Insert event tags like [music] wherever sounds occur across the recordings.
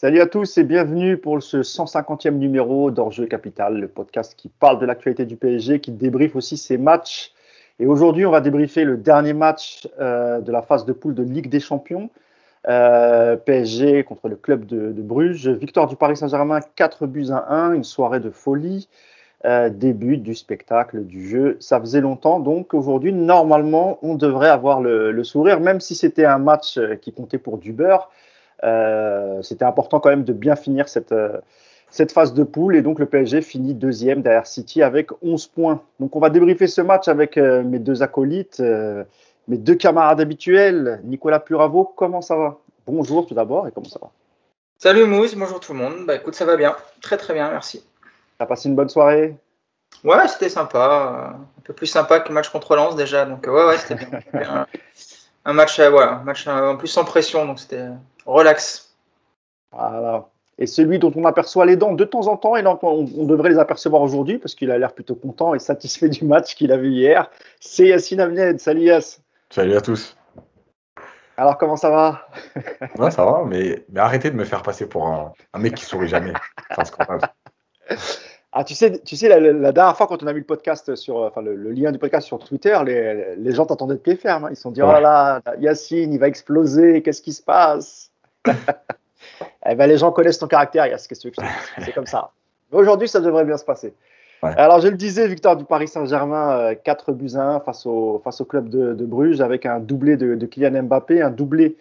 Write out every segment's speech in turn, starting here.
Salut à tous et bienvenue pour ce 150e numéro d'Enjeu Capital, le podcast qui parle de l'actualité du PSG, qui débriefe aussi ses matchs. Et aujourd'hui, on va débriefer le dernier match euh, de la phase de poule de Ligue des Champions. Euh, PSG contre le club de, Bruges. Victoire du Paris Saint-Germain, 4 buts à 1, une soirée de folie. Euh, début du spectacle, du jeu. Ça faisait longtemps, donc aujourd'hui, normalement, on devrait avoir le, le sourire, même si c'était un match qui comptait pour du beurre. Euh, c'était important quand même de bien finir cette, euh, cette phase de poule et donc le PSG finit deuxième derrière City avec 11 points. Donc on va débriefer ce match avec euh, mes deux acolytes, mes deux camarades habituels. Nicolas Puravo, comment ça va? Bonjour tout d'abord et comment ça va? Salut Mousse, bonjour tout le monde. Bah écoute, ça va bien, très très bien, merci. T'as passé une bonne soirée? Ouais, c'était sympa, un peu plus sympa que le match contre Lens déjà, donc ouais, ouais, c'était bien. [laughs] un match, voilà, un match en plus sans pression, donc c'était relax. Voilà. Et celui dont on aperçoit les dents de temps en temps, et on, devrait les apercevoir aujourd'hui parce qu'il a l'air plutôt content et satisfait du match qu'il a vu hier, c'est Yassine Avned. Salut Yass. Salut à tous. Alors comment ça va? Ouais, ça va, mais, mais arrêtez de me faire passer pour un, mec qui sourit jamais. Ah, tu sais, tu sais la, dernière fois quand on a mis le podcast sur, enfin le, lien du podcast sur Twitter, les, les gens t'attendaient de pied ferme. Hein. Ils se sont dit, oh là là, Yacine, il va exploser, qu'est-ce qui se passe? [laughs] eh ben, les gens connaissent ton caractère, Yass, qu'est-ce que C'est comme ça. Aujourd'hui, ça devrait bien se passer. Alors, je le disais, victoire du Paris Saint-Germain, 4 euh, buts à 1 face au, face au club de, Bruges, avec un doublé de, de, Kylian Mbappé, un doublé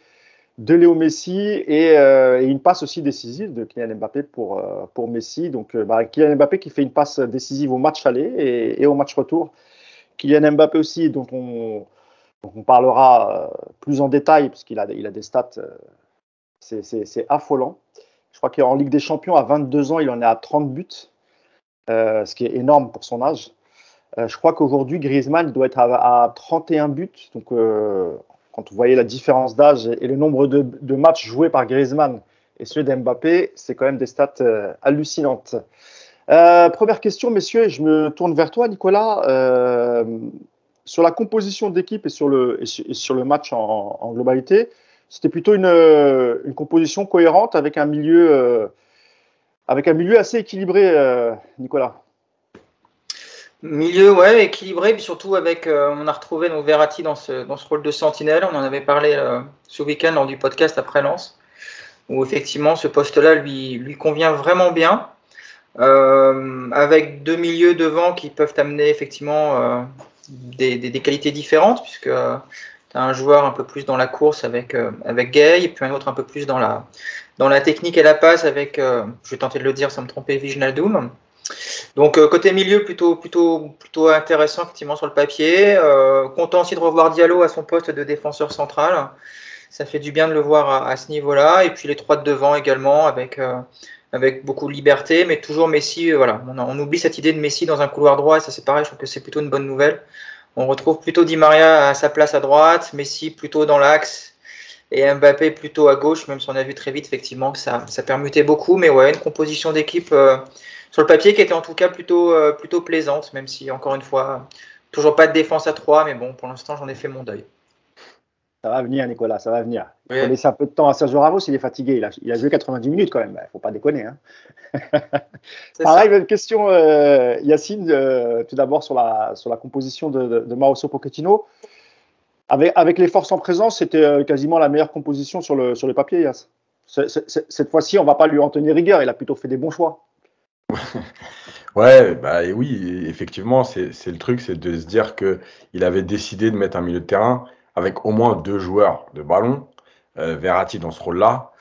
de Léo Messi et, euh, une passe aussi décisive de Kylian Mbappé pour, euh, pour Messi. Donc, bah, Kylian Mbappé qui fait une passe décisive au match aller et, au match retour. Kylian Mbappé aussi, dont on, on parlera plus en détail, parce qu'il a, il a des stats c'est affolant. Je crois qu'en Ligue des Champions, à 22 ans, il en est à 30 buts, euh, ce qui est énorme pour son âge. Euh, je crois qu'aujourd'hui, Griezmann doit être à, 31 buts. Donc, euh, quand vous voyez la différence d'âge et, le nombre de, matchs joués par Griezmann et ceux d'Mbappé, c'est quand même des stats hallucinantes. première question, messieurs, je me tourne vers toi, Nicolas. sur la composition d'équipe et, sur le, sur le match en globalité, c'était plutôt une, une, composition cohérente avec un milieu, euh, avec un milieu assez équilibré, euh, Nicolas. Milieu, ouais, équilibré, surtout avec, euh, on a retrouvé nos Verratti dans ce, dans ce rôle de sentinelle. On en avait parlé ce week-end lors du podcast après Lens, où effectivement ce poste-là lui, lui convient vraiment bien. avec deux milieux devant qui peuvent amener effectivement des, des, des, qualités différentes, puisque un joueur un peu plus dans la course avec, euh, avec Gay, puis un autre un peu plus dans la, dans la technique et la passe avec, euh, je vais tenter de le dire sans me tromper, Viginaldoum. Donc euh, côté milieu plutôt plutôt plutôt intéressant effectivement sur le papier. content aussi de revoir Diallo à son poste de défenseur central. Ça fait du bien de le voir à, ce niveau-là. Et puis les trois de devant également avec avec beaucoup de liberté, mais toujours Messi. voilà, on, on, oublie cette idée de Messi dans un couloir droit. Et ça c'est pareil, je trouve que c'est plutôt une bonne nouvelle. On retrouve plutôt Di Maria à sa place à droite, Messi plutôt dans l'axe et Mbappé plutôt à gauche, même si on a vu très vite effectivement que ça, ça permutait beaucoup. Mais ouais, une composition d'équipe euh, sur le papier qui était en tout cas plutôt, euh, plutôt plaisante, même si encore une fois, toujours pas de défense à 3, mais bon, pour l'instant j'en ai fait mon deuil. Ça va venir, Nicolas, ça va venir. Il faut laisser un peu de temps à Sergio Ramos, il est fatigué. Il a, il a joué 90 minutes quand même, il ne faut pas déconner. Hein. [laughs] Pareil, une question, euh, Yacine, euh, tout d'abord sur la, sur la composition de, de, Mauricio Pochettino. Avec, avec, les forces en présence, c'était euh, quasiment la meilleure composition sur le, sur le papier, Yass. cette fois-ci, on ne va pas lui en tenir rigueur, il a plutôt fait des bons choix. [laughs] Ouais, bah oui, effectivement, c'est le truc, c'est de se dire qu'il avait décidé de mettre un milieu de terrain avec au moins deux joueurs de ballon, euh, Verratti dans ce rôle-là.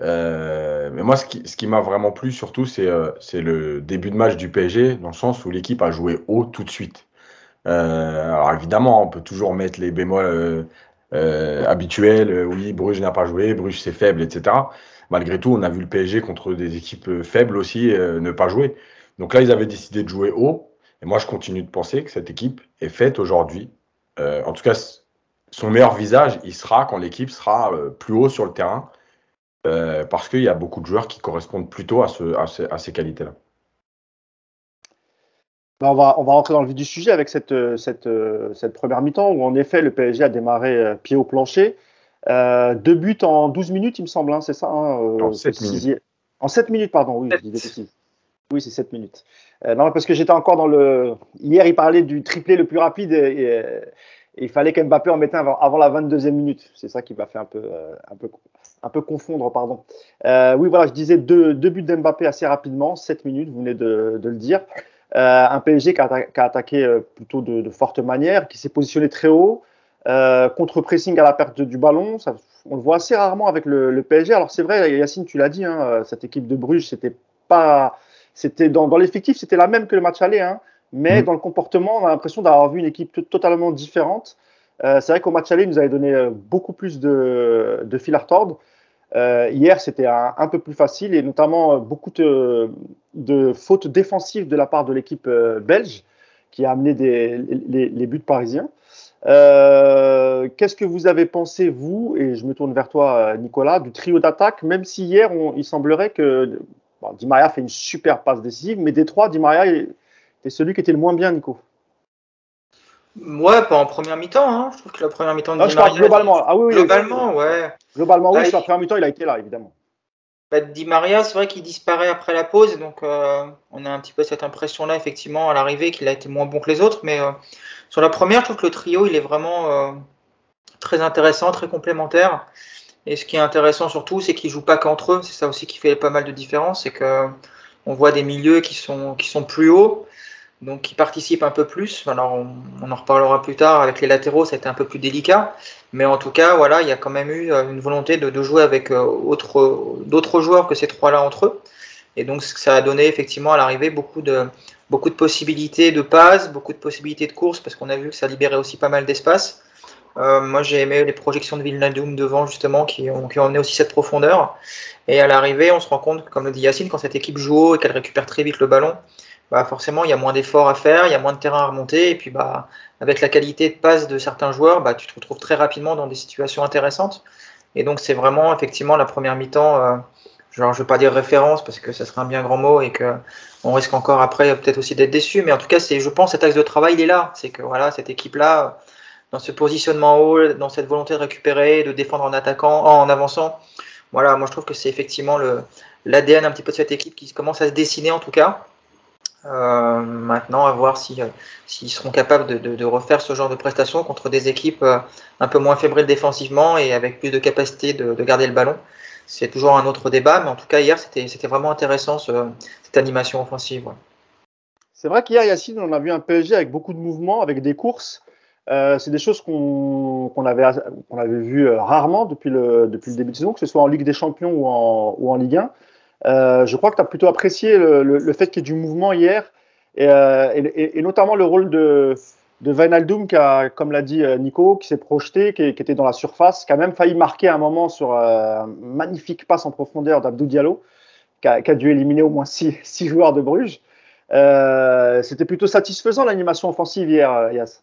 Euh, mais moi, ce qui, m'a vraiment plu surtout, c'est euh, le début de match du PSG, dans le sens où l'équipe a joué haut tout de suite. Alors évidemment, on peut toujours mettre les bémols habituels. oui, Bruges n'a pas joué, Bruges c'est faible, etc. Malgré tout, on a vu le PSG contre des équipes faibles aussi ne pas jouer. Donc là, ils avaient décidé de jouer haut. Et moi, je continue de penser que cette équipe est faite aujourd'hui. en tout cas, son meilleur visage, il sera quand l'équipe sera euh, plus haut sur le terrain, euh, parce qu'il y a beaucoup de joueurs qui correspondent plutôt à, ces, qualités-là. Ben, on va, on va rentrer dans le vif du sujet avec cette, cette, première mi-temps où en effet le PSG a démarré euh, pied au plancher. deux buts en 12 minutes, il me semble, hein, c'est ça hein, 7 minutes. En 7 minutes, pardon, oui, je dis Oui, c'est 7 minutes. Euh, non, parce que j'étais encore dans le. Hier, il parlait du triplé le plus rapide et, il fallait qu'Mbappé en mette un avant, la 22e minute. C'est ça qui m'a fait un peu, euh, un peu, un peu confondre, pardon. Euh, oui, voilà, je disais deux, buts d'Mbappé assez rapidement, 7 minutes, vous venez de, le dire. un PSG qui a, attaqué plutôt de, forte manière, qui s'est positionné très haut, contre-pressing à la perte du ballon. Ça, on le voit assez rarement avec le, PSG. Alors c'est vrai, Yacine, tu l'as dit, hein, cette équipe de Bruges, c'était pas c'était dans, dans l'effectif, c'était la même que le match aller, hein, mais mm. dans le comportement, on a l'impression d'avoir vu une équipe totalement différente. Euh, c'est vrai qu'au match aller, il nous avait donné euh, beaucoup plus de, de fil à retordre. Euh, hier, c'était un, un, peu plus facile et notamment beaucoup de, de, fautes défensives de la part de l'équipe belge qui a amené des, les, les buts parisiens. Qu'est-ce que vous avez pensé, vous, et je me tourne vers toi, Nicolas, du trio d'attaque, même si hier, on, il semblerait que Di Maria fait une super passe décisive, mais des trois, Di Maria est, celui qui était le moins bien, Nico. Ouais, pas en première mi-temps. Hein. Je trouve que la première mi-temps de Di Maria. globalement. Ah oui, globalement, ouais. Globalement, oui, bah, sur la première mi-temps, il a été là, évidemment. Bah, Di Maria, c'est vrai qu'il disparaît après la pause, donc euh, on a un petit peu cette impression-là, effectivement, à l'arrivée, qu'il a été moins bon que les autres. Mais euh, sur la première, je trouve que le trio, il est vraiment euh, très intéressant, très complémentaire. Et ce qui est intéressant surtout, c'est qu'ils jouent pas qu'entre eux. C'est ça aussi qui fait pas mal de différence, c'est que on voit des milieux qui sont qui sont plus hauts, donc qui participent un peu plus. Alors on, en reparlera plus tard avec les latéraux, été un peu plus délicat, mais en tout cas voilà, il y a quand même eu euh, une volonté de, jouer avec euh, d'autres joueurs que ces trois-là entre eux. Et donc ça a donné effectivement à l'arrivée beaucoup de possibilités de passes, beaucoup de possibilités de courses parce qu'on a vu que ça libérait aussi pas mal d'espace. Euh, moi, j'ai aimé les projections de Villeneuve devant, justement, qui ont, qui ont amené aussi cette profondeur. Et à l'arrivée, on se rend compte, comme le dit Yacine, quand cette équipe joue haut et qu'elle récupère très vite le ballon, bah forcément, il y a moins d'efforts à faire, il y a moins de terrain à remonter. Et puis, bah, avec la qualité de passe de certains joueurs, bah, tu te retrouves très rapidement dans des situations intéressantes. Et donc, c'est vraiment, effectivement, la première mi-temps. Euh, genre, je ne veux pas dire référence parce que ça serait un bien grand mot et que on risque encore après peut-être aussi d'être déçu. Mais en tout cas, je pense, cet axe de travail, il est là. C'est que voilà, cette équipe-là dans ce positionnement haut, dans cette volonté de récupérer, de défendre en attaquant, en avançant. Voilà, moi je trouve que c'est effectivement l'ADN un petit peu de cette équipe qui commence à se dessiner en tout cas. Euh, maintenant, à voir euh, s'ils seront capables de, refaire ce genre de prestations contre des équipes euh, un peu moins fébriles défensivement et avec plus de capacité de, garder le ballon. C'est toujours un autre débat, mais en tout cas, hier, c'était vraiment intéressant cette animation offensive. C'est vrai qu'hier, Yacine, on a vu un PSG avec beaucoup de mouvements, avec des courses. C'est des choses qu'on avait, qu'on avait vues rarement depuis le, depuis le début de saison, que ce soit en Ligue des Champions ou en Ligue 1. Euh, je crois que tu as plutôt apprécié le, fait qu'il y ait du mouvement hier, et, euh, et, notamment le rôle de, de Wijnaldum, qui a, comme l'a dit euh, Nico, qui s'est projeté, qui, était dans la surface, qui a même failli marquer un moment sur un magnifique passe en profondeur d'Abdou Diallo, qui a, dû éliminer au moins six, [laughs] six joueurs de Bruges. C'était plutôt satisfaisant l'animation offensive hier, Yass.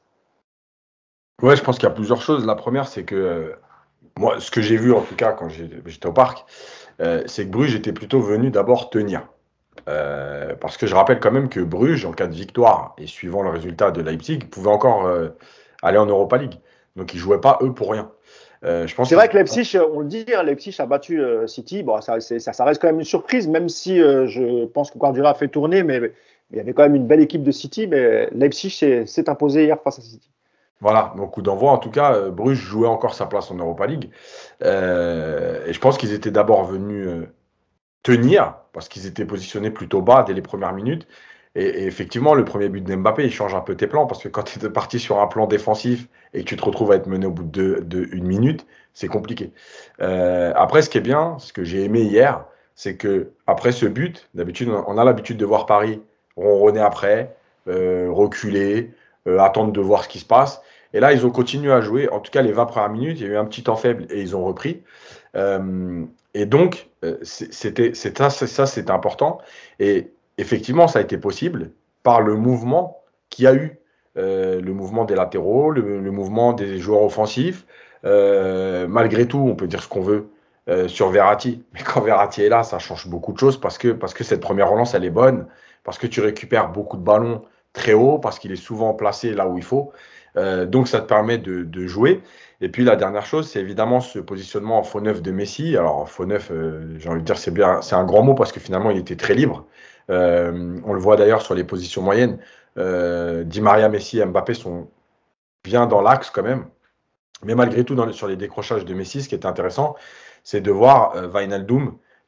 Ouais, je pense qu'il y a plusieurs choses. La première, c'est que moi, ce que j'ai vu en tout cas quand j'étais au parc, euh, c'est que Bruges était plutôt venu d'abord tenir. Euh, parce que je rappelle quand même que Bruges, en cas de victoire et suivant le résultat de Leipzig, pouvait encore aller en Europa League. Donc ils jouaient pas eux pour rien. je pense c'est vrai que Leipzig, on le dit, hein, Leipzig a battu City. Bon, ça, ça, ça, reste quand même une surprise, même si je pense que Guardiola a fait tourner, mais, mais, il y avait quand même une belle équipe de City. Mais Leipzig s'est imposé hier face à City. Voilà, donc coup d'envoi. En tout cas, euh, Bruges jouait encore sa place en Europa League. Euh, et je pense qu'ils étaient d'abord venus euh, tenir, parce qu'ils étaient positionnés plutôt bas dès les premières minutes. Et, effectivement, le premier but d'Mbappé, il change un peu tes plans, parce que quand tu es parti sur un plan défensif et que tu te retrouves à être mené au bout de, de une minute, c'est compliqué. après, ce qui est bien, ce que j'ai aimé hier, c'est que après ce but, d'habitude, on a l'habitude de voir Paris ronronner après, reculer, attendre de voir ce qui se passe. Et là, ils ont continué à jouer. En tout cas, les 20 premières minutes, il y a eu un petit temps faible et ils ont repris. Euh, et donc, euh, c'était ça, c'était important. Et effectivement, ça a été possible par le mouvement qu'il y a eu. Euh, le mouvement des latéraux, le, mouvement des joueurs offensifs. malgré tout, on peut dire ce qu'on veut sur Verratti. Mais quand Verratti est là, ça change beaucoup de choses parce que, parce que cette première relance, elle est bonne. Parce que tu récupères beaucoup de ballons très haut, parce qu'il est souvent placé là où il faut. Euh, donc ça te permet de, jouer. Et puis la dernière chose, c'est évidemment ce positionnement en faux neuf de Messi. Alors faux neuf, euh, j'ai envie de dire c'est bien, c'est un grand mot parce que finalement il était très libre. Euh, on le voit d'ailleurs sur les positions moyennes. Di Maria, Messi et Mbappé sont bien dans l'axe quand même. Mais malgré tout, sur les décrochages de Messi, ce qui était intéressant, c'est de voir euh,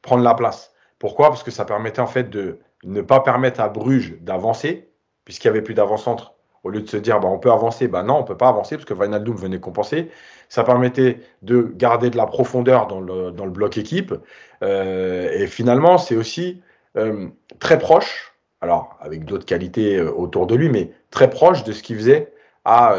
prendre la place. Pourquoi? Parce que ça permettait en fait de ne pas permettre à Bruges d'avancer, puisqu'il n'y avait plus d'avant-centre. Au lieu de se dire, bah, on peut avancer, bah non, on peut pas avancer, parce que Wijnaldum venait compenser. Ça permettait de garder de la profondeur dans le, dans le bloc équipe. Euh, et finalement, c'est aussi euh, très proche, alors avec d'autres qualités euh, autour de lui, mais très proche de ce qu'il faisait à,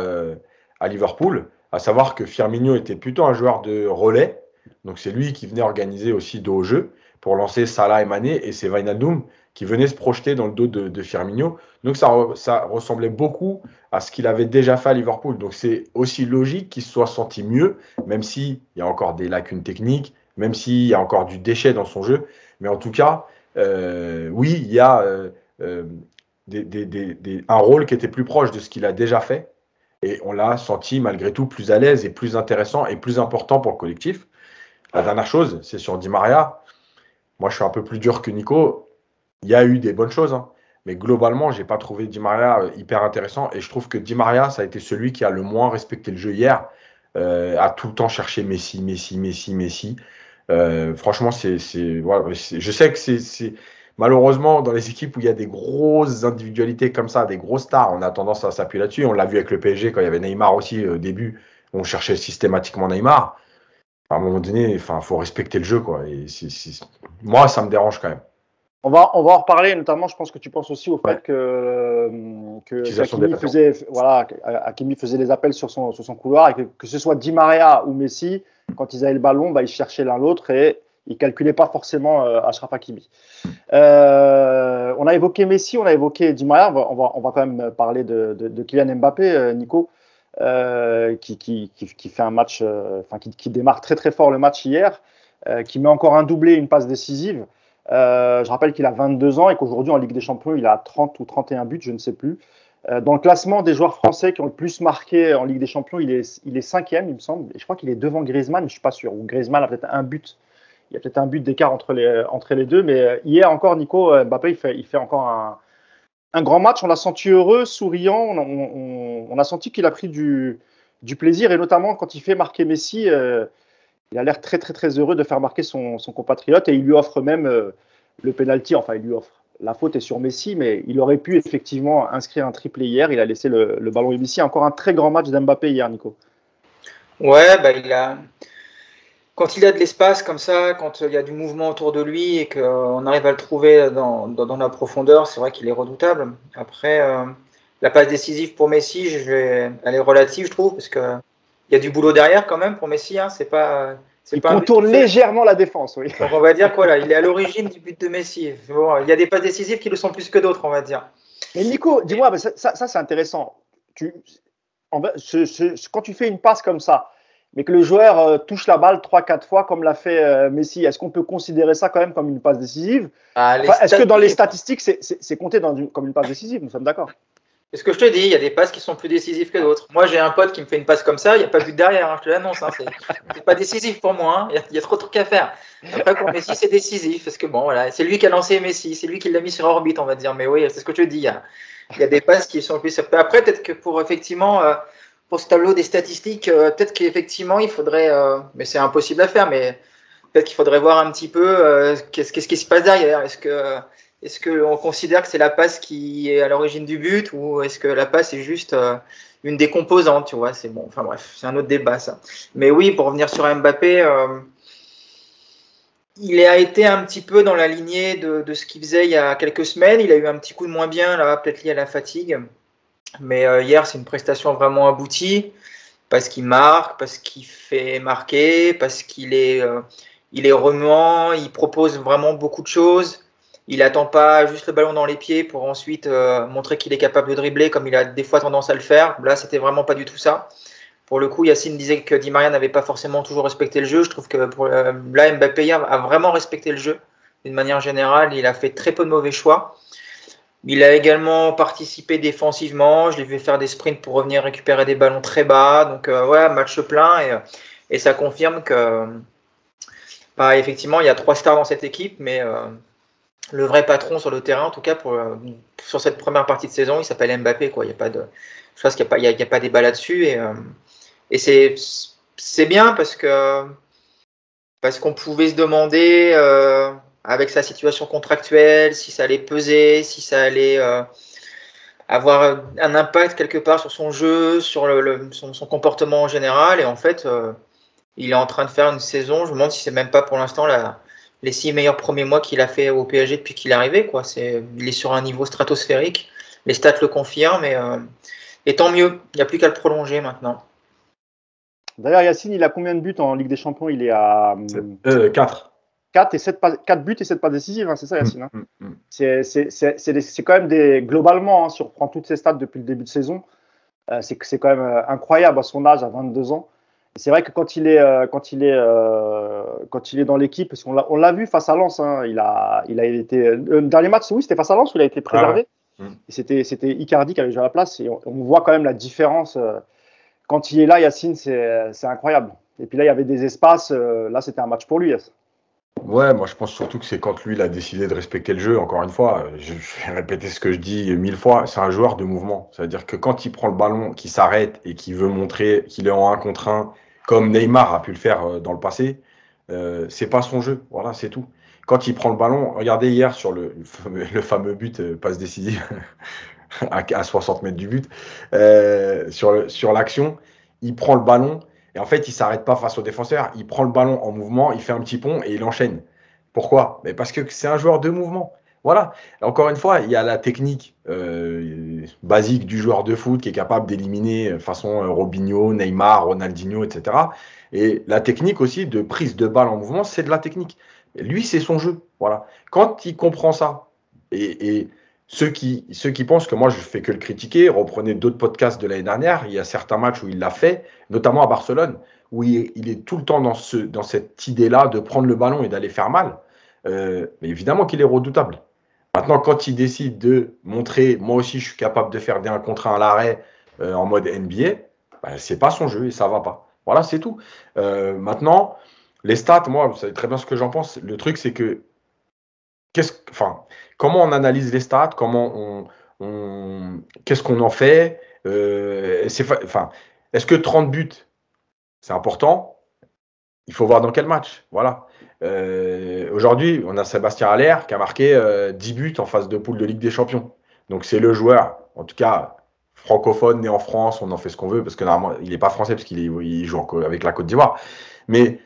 à Liverpool, à savoir que Firmino était plutôt un joueur de relais, donc c'est lui qui venait organiser aussi dos au jeu pour lancer Salah et Mané, et c'est Wijnaldum qui venait se projeter dans le dos de, Firmino. Donc ça, ressemblait beaucoup à ce qu'il avait déjà fait à Liverpool. Donc c'est aussi logique qu'il se soit senti mieux, même s'il y a encore des lacunes techniques, même s'il y a encore du déchet dans son jeu. Mais en tout cas, euh, oui, il y a euh, euh, un rôle qui était plus proche de ce qu'il a déjà fait. Et on l'a senti malgré tout plus à l'aise et plus intéressant et plus important pour le collectif. La dernière chose, c'est sur Di Maria. Moi, je suis un peu plus dur que Nico. Il y a eu des bonnes choses, hein. mais globalement, je n'ai pas trouvé Di Maria hyper intéressant. Et je trouve que Di Maria, ça a été celui qui a le moins respecté le jeu hier, euh, a tout le temps cherché Messi, Messi, Messi, Messi. Euh, franchement, c'est, je sais que c'est, malheureusement dans les équipes où il y a des grosses individualités comme ça, des grosses stars, on a tendance à s'appuyer là-dessus. On l'a vu avec le PSG quand il y avait Neymar aussi au début, on cherchait systématiquement Neymar. À un moment donné, il faut respecter le jeu. Quoi. Et Moi, ça me dérange quand même. On va, on va en reparler, notamment, je pense que tu penses aussi au fait que, que Hakimi, faisait, voilà, Hakimi faisait des appels sur son, sur son couloir et que, que ce soit Di Maria ou Messi, quand ils avaient le ballon, bah, ils cherchaient l'un l'autre et ils ne calculaient pas forcément euh, Ashraf Hakimi. Euh, on a évoqué Messi, on a évoqué Di Maria, on va, on va, quand même parler de, de, de Kylian Mbappé, euh, Nico, euh, qui, qui, qui, fait un match, euh, enfin qui, qui, démarre très très fort le match hier, qui met encore un doublé, une passe décisive. Euh, je rappelle qu'il a 22 ans et qu'aujourd'hui en Ligue des Champions, il a 30 ou 31 buts, je ne sais plus. Euh, dans le classement des joueurs français qui ont le plus marqué en Ligue des Champions, il est, il est cinquième, il me semble. Je crois qu'il est devant Griezmann, je suis pas sûr. Ou Griezmann a peut-être un but. Il y a peut-être un but d'écart entre les, deux. Mais euh, hier encore, Nico Mbappé, il fait, encore un, grand match. On l'a senti heureux, souriant. On, a senti qu'il a pris du, plaisir. Et notamment quand il fait marquer Messi, il a l'air très très très heureux de faire marquer son, son compatriote et il lui offre même euh, le penalty. Enfin, il lui offre. La faute est sur Messi, mais il aurait pu effectivement inscrire un triplé hier. Il a laissé le, le ballon Messi. Encore un très grand match d'Mbappé hier, Nico. Ouais, bah, il a. Quand il a de l'espace comme ça, quand il y a du mouvement autour de lui et qu'on arrive à le trouver dans, dans, la profondeur, c'est vrai qu'il est redoutable. Après, euh, la passe décisive pour Messi, elle est relative, je trouve, parce que il y a du boulot derrière quand même pour Messi. Hein, c'est pas. Il pas contourne légèrement la défense, oui. Donc on va dire quoi là Il est à l'origine du but de Messi. Bon, il y a des passes décisives qui le sont plus que d'autres, on va dire. Mais Nico, dis-moi, ça, ça, c'est intéressant. Tu, quand tu fais une passe comme ça, mais que le joueur euh, touche la balle 3-4 fois comme l'a fait euh, Messi, est-ce qu'on peut considérer ça quand même comme une passe décisive? Ah, Est-ce que dans les statistiques, c'est compté dans comme une passe décisive? Nous sommes d'accord. C'est ce que je te dis, il y a des passes qui sont plus décisives que d'autres. Moi, j'ai un pote qui me fait une passe comme ça, il n'y a pas de but derrière, hein, je te l'annonce. Hein, c'est pas décisif pour moi, hein, il, y a, trop de trucs à faire. Après, pour Messi, c'est décisif, parce que bon, voilà, c'est lui qui a lancé Messi, c'est lui qui l'a mis sur orbite, on va dire. Mais oui, c'est ce que je te dis, il y a, des passes qui sont plus. Après, peut-être que pour effectivement, euh, pour ce tableau des statistiques, euh, peut-être qu'effectivement, il faudrait, euh, mais c'est impossible à faire, mais peut-être qu'il faudrait voir un petit peu qu'est-ce qui se passe derrière. Est-ce que est-ce qu'on considère que c'est la passe qui est à l'origine du but ou est-ce que la passe est juste euh, une des composantes, tu vois C'est bon, enfin bref, c'est un autre débat ça. Mais oui, pour revenir sur Mbappé, euh, il a été un petit peu dans la lignée de, ce qu'il faisait il y a quelques semaines. Il a eu un petit coup de moins bien, là, peut-être lié à la fatigue. Mais euh, hier, c'est une prestation vraiment aboutie parce qu'il marque, parce qu'il fait marquer, parce qu'il est, il est remuant, il propose vraiment beaucoup de choses. Il attend pas juste le ballon dans les pieds pour ensuite euh, montrer qu'il est capable de dribbler comme il a des fois tendance à le faire. Là, c'était vraiment pas du tout ça. Pour le coup, Yacine disait que Di Maria n'avait pas forcément toujours respecté le jeu. Je trouve que euh, là, Mbappé a vraiment respecté le jeu d'une manière générale. Il a fait très peu de mauvais choix. Il a également participé défensivement. Je l'ai vu faire des sprints pour revenir récupérer des ballons très bas. Donc, euh, ouais, match plein. Et, et, ça confirme que, bah, effectivement, il y a trois stars dans cette équipe. Mais euh, le vrai patron sur le terrain, en tout cas, pour, euh, sur cette première partie de saison, il s'appelle Mbappé. Quoi. Il y a pas de, je pense qu'il n'y a, y a, pas débat là-dessus. Et, et c'est, bien parce que parce qu'on pouvait se demander avec sa situation contractuelle, si ça allait peser, si ça allait euh, avoir un impact quelque part sur son jeu, sur le, son, comportement en général. Et en fait, euh, il est en train de faire une saison. Je me demande si c'est même pas pour l'instant les six meilleurs premiers mois qu'il a fait au PSG depuis qu'il est arrivé. Quoi. C'est, il est sur un niveau stratosphérique. Les stats le confirment. Et, euh, et tant mieux. Il n'y a plus qu'à le prolonger maintenant. D'ailleurs, Yacine, il a combien de buts en Ligue des Champions? Il est à 4. 4, et 7 4 buts et 7 pas décisives, hein, c'est ça Yacine hein? Mm, mm, mm. C'est quand même des. Globalement, hein, si on reprend toutes ces stats depuis le début de saison, euh, c'est quand même euh, incroyable à son âge, à 22 ans. C'est vrai que quand il est, euh, quand il est, euh, quand il est dans l'équipe, parce qu'on l'a vu face à Lens, hein, il, a, il a été. Le dernier match, oui, c'était face à Lens où il a été préservé. Ah c'était Icardi qui avait joué à la place. Et on, on, voit quand même la différence. quand il est là, Yacine, c'est incroyable. Et puis là, il y avait des espaces. là, c'était un match pour lui. Ouais, moi je pense surtout que c'est quand lui il a décidé de respecter le jeu. Encore une fois, je, vais répéter ce que je dis mille fois, c'est un joueur de mouvement. C'est-à-dire que quand il prend le ballon, qu'il s'arrête et qu'il veut montrer qu'il est en 1 contre 1, comme Neymar a pu le faire euh, dans le passé, euh, c'est pas son jeu. Voilà, c'est tout. Quand il prend le ballon, regardez hier sur le, le fameux but, euh, passe décisive [laughs] à, 60 mètres du but, sur, sur l'action, il prend le ballon et en fait, il s'arrête pas face au défenseur. Il prend le ballon en mouvement, il fait un petit pont et il enchaîne. Pourquoi? Mais Parce que c'est un joueur de mouvement. Voilà. Encore une fois, il y a la technique basique du joueur de foot qui est capable d'éliminer euh, façon euh, Robinho, Neymar, Ronaldinho, etc. Et la technique aussi de prise de balle en mouvement, c'est de la technique. lui, c'est son jeu. Voilà. Quand il comprend ça, et, ceux qui, ceux qui pensent que moi je fais que le critiquer, reprenez d'autres podcasts de l'année dernière. Il y a certains matchs où il l'a fait, notamment à Barcelone, où il, est tout le temps dans, ce, dans cette idée-là de prendre le ballon et d'aller faire mal. Euh, mais évidemment qu'il est redoutable. Maintenant, quand il décide de montrer, moi aussi je suis capable de faire des 1 contre 1 à l'arrêt euh, en mode NBA, ben, c'est pas son jeu et ça va pas. Voilà, c'est tout. Euh, maintenant, les stats, moi, vous savez très bien ce que j'en pense. Le truc, c'est que comment on analyse les stats, comment on, qu'est-ce qu'on en fait. Euh, enfin, est-ce que 30 buts, c'est important? Il faut voir dans quel match. Voilà. Euh, aujourd'hui, on a Sébastien Aller qui a marqué 10 euh, buts en phase de poule de Ligue des Champions. Donc c'est le joueur, en tout cas francophone, né en France, on en fait ce qu'on veut, parce que normalement, il n'est pas français, parce qu'il joue avec la Côte d'Ivoire. Mais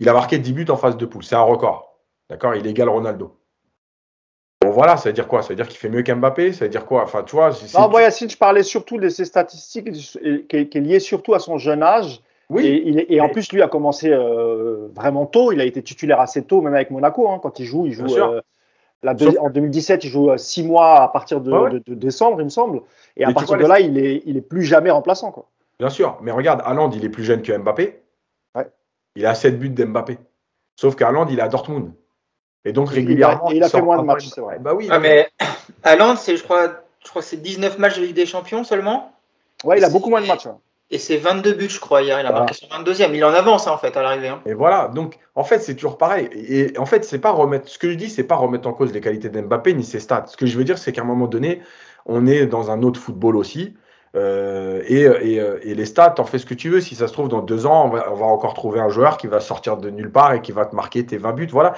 il a marqué 10 buts en phase de poule. C'est un record. D'accord? Il égale Ronaldo voilà, ça veut dire quoi? Ça veut dire qu'il fait mieux qu'Mbappé? Ça veut dire quoi? Enfin, tu vois. Non, moi, Yacine, je parlais surtout de ses statistiques qui est, lié surtout à son jeune âge. Oui. Et, en plus, lui a commencé euh, vraiment tôt. Il a été titulaire assez tôt, même avec Monaco. Hein, quand il joue, il joue. Euh, en 2017, il joue euh, six mois à partir de, décembre, il me semble. Et à partir de là, il est, il est plus jamais remplaçant. Quoi. Bien sûr. Mais regarde, Haaland, il est plus jeune que Mbappé. Il a 7 buts d'Mbappé. Sauf qu'Haaland, il est à Dortmund. Et donc régulièrement. Il a, fait moins de matchs, c'est vrai. Bah oui. Ah, mais Haaland, c'est, je crois, je crois c'est 19 matchs de Ligue des Champions seulement. Ouais, il a beaucoup moins de matchs. Et c'est 22 buts, je crois, hier. Il a marqué son 22e. Il en avance, hein, en fait, à l'arrivée. Hein. Et voilà. Donc, en fait, c'est toujours pareil. Et en fait, c'est pas remettre. Ce que je dis, c'est pas remettre en cause les qualités d'Mbappé ni ses stats. Ce que je veux dire, c'est qu'à un moment donné, on est dans un autre football aussi. Euh, et, et, et, les stats, t'en fais ce que tu veux. Si ça se trouve, dans deux ans, on va, on va, encore trouver un joueur qui va sortir de nulle part et qui va te marquer tes 20 buts. Voilà.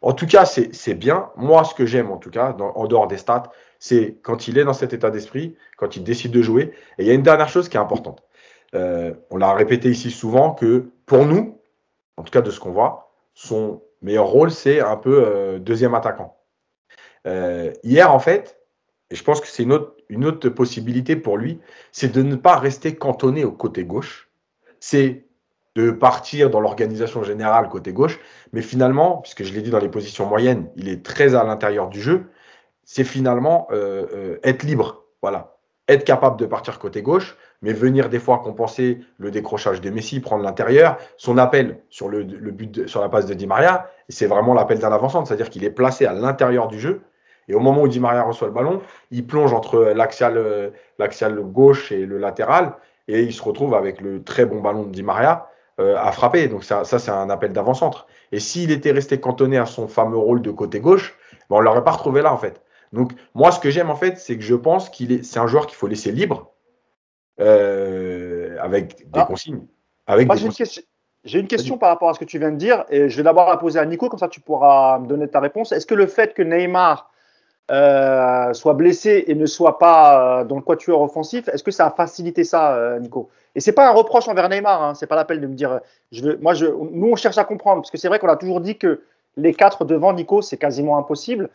En tout cas, c'est bien. Moi, ce que j'aime, en tout cas, en dehors des stats, c'est quand il est dans cet état d'esprit, quand il décide de jouer. Et il y a une dernière chose qui est importante. Euh, on l'a répété ici souvent que pour nous, en tout cas de ce qu'on voit, son meilleur rôle, c'est un peu euh, deuxième attaquant. Euh, hier, en fait, et je pense que c'est une autre, possibilité pour lui, c'est de ne pas rester cantonné au côté gauche. C'est de partir dans l'organisation générale côté gauche. Mais finalement, puisque je l'ai dit dans les positions moyennes, il est très à l'intérieur du jeu. C'est finalement être libre. Voilà. Être capable de partir côté gauche, mais venir des fois compenser le décrochage de Messi, prendre l'intérieur. Son appel sur le, but sur la passe de Di Maria, c'est vraiment l'appel d'un avançant, c'est-à-dire qu'il est placé à l'intérieur du jeu Et au moment où Di Maria reçoit le ballon, il plonge entre l'axial, gauche et le latéral, et il se retrouve avec le très bon ballon de Di Maria à frapper. Donc ça, ça c'est un appel d'avant-centre. Et s'il était resté cantonné à son fameux rôle de côté gauche, ben on l'aurait pas retrouvé là en fait. Donc moi, ce que j'aime en fait, c'est que je pense qu'il est, c'est un joueur qu'il faut laisser libre euh, avec des ah. consignes. Avec j'ai, Une question, j'ai une question par rapport à ce que tu viens de dire et je vais d'abord la poser à Nico, comme ça tu pourras me donner ta réponse. Est-ce que le fait que Neymar euh, soit blessé et ne soit pas euh, dans le quatuor offensif, est-ce que ça a facilité ça, Nico? Et c'est pas un reproche envers Neymar, hein, c'est pas l'appel de me dire. Je veux, moi, je, nous on cherche à comprendre parce que c'est vrai qu'on a toujours dit que les quatre devant Nico, c'est quasiment impossible.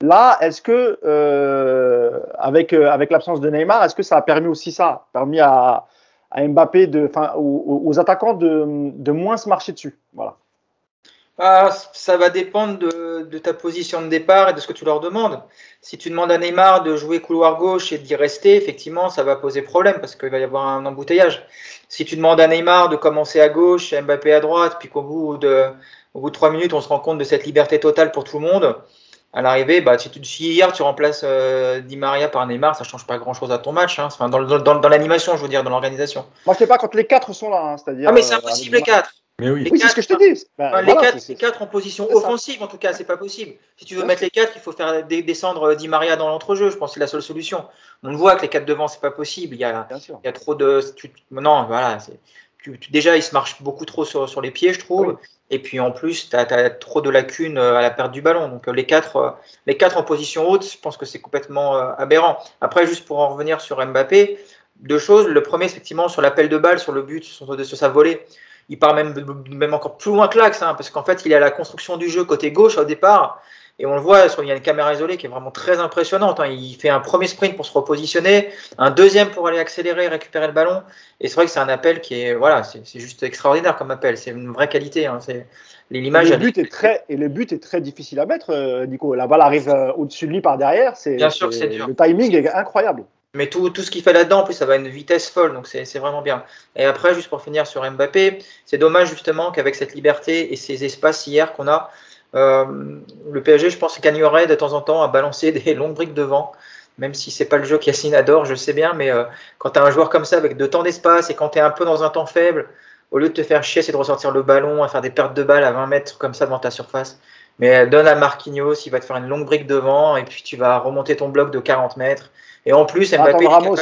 Là, est-ce que, euh, avec, euh, avec l'absence de Neymar, est-ce que ça a permis aussi ça Permis à, Mbappé, de, aux, aux, attaquants de, de, moins se marcher dessus? Voilà. Ah, ça va dépendre de, ta position de départ et de ce que tu leur demandes. Si tu demandes à Neymar de jouer couloir gauche et d'y rester, effectivement, ça va poser problème parce qu'il va y avoir un embouteillage. Si tu demandes à Neymar de commencer à gauche, Mbappé à droite, puis qu'au bout au bout de trois minutes, on se rend compte de cette liberté totale pour tout le monde, à l'arrivée, bah, si, tu, hier tu remplaces euh, Di Maria par Neymar, ça change pas grand chose à ton match. Hein. Enfin, dans, dans, dans l'animation, je veux dire, dans l'organisation. Moi, je sais pas quand les quatre sont là, hein, c'est-à-dire. Ah, mais c'est euh, impossible les quatre. Mais oui, oui c'est ce que je te dis. Ben, les, quatre, les, quatre, en position offensive, en tout cas, c'est pas possible. Si tu veux mettre les quatre, il faut faire descendre Di Maria dans l'entrejeu. Je pense que c'est la seule solution. On le voit que les quatre devant, c'est pas possible. Il y a, il y a trop de. Tu, non, voilà. Tu, déjà, il se marche beaucoup trop sur, sur les pieds, je trouve. Et puis en plus, tu as, trop de lacunes euh, à la perte du ballon. Donc euh, les quatre, euh, les quatre en position haute, je pense que c'est complètement aberrant. Après, juste pour en revenir sur Mbappé, deux choses. Le premier, effectivement, sur l'appel de balle, sur le but, sur, sa volée. Il part même, même encore plus loin que l'axe, hein, parce qu'en fait, il est à la construction du jeu côté gauche au départ. Et on le voit, il y a une caméra isolée qui est vraiment très impressionnante. Hein. Il fait un premier sprint pour se repositionner, un deuxième pour aller accélérer, récupérer le ballon. Et c'est vrai que c'est un appel qui est, voilà, c'est juste extraordinaire comme appel. C'est une vraie qualité. Hein. L'image. Le but est très et le but est très difficile à mettre, euh, Nico. La balle arrive euh, au-dessus de lui par derrière. C'est bien sûr que c'est dur. Le timing est incroyable. Mais tout, tout ce qu'il fait là-dedans, en plus, ça va à une vitesse folle, donc c'est vraiment bien. Et après, juste pour finir sur Mbappé, c'est dommage justement qu'avec cette liberté et ces espaces hier qu'on a, euh, le PSG, je pense, gagnerait de temps en temps à balancer [laughs] des longues briques devant, même si c'est pas le jeu qu'Yacine adore, je sais bien, mais euh, quand tu as un joueur comme ça avec de temps d'espace et quand tu es un peu dans un temps faible, au lieu de te faire chier, c'est de ressortir le ballon, à faire des pertes de balles à 20 mètres comme ça devant ta surface. Mais donne à Marquinhos, il va te faire une longue brique devant et puis tu vas remonter ton bloc de 40 mètres. Et en plus, Mbappé. Ramos.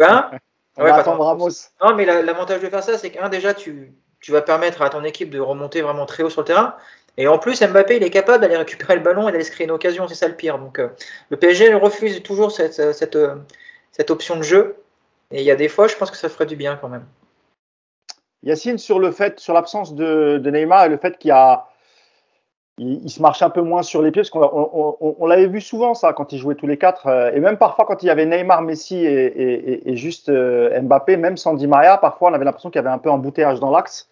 Hein? Ouais, Ramos. Non, mais l'avantage de faire ça, c'est qu'un, déjà, tu, tu vas permettre à ton équipe de remonter vraiment très haut sur le terrain. Et en plus, Mbappé, il est capable d'aller récupérer le ballon et d'aller se créer une occasion. C'est ça le pire. Donc, euh, le PSG refuse toujours cette, euh, euh, cette, option de jeu. Et il y a des fois, je pense que ça ferait du bien quand même. Yacine, sur le fait, sur l'absence de, Neymar et le fait qu'il se marche un peu moins sur les pieds, parce qu'on on, l'avait vu souvent ça quand ils jouaient tous les quatre, et même parfois quand il y avait Neymar, Messi et, juste Mbappé, même sans Di Maria, parfois on avait l'impression qu'il y avait un peu embouteillage dans l'axe.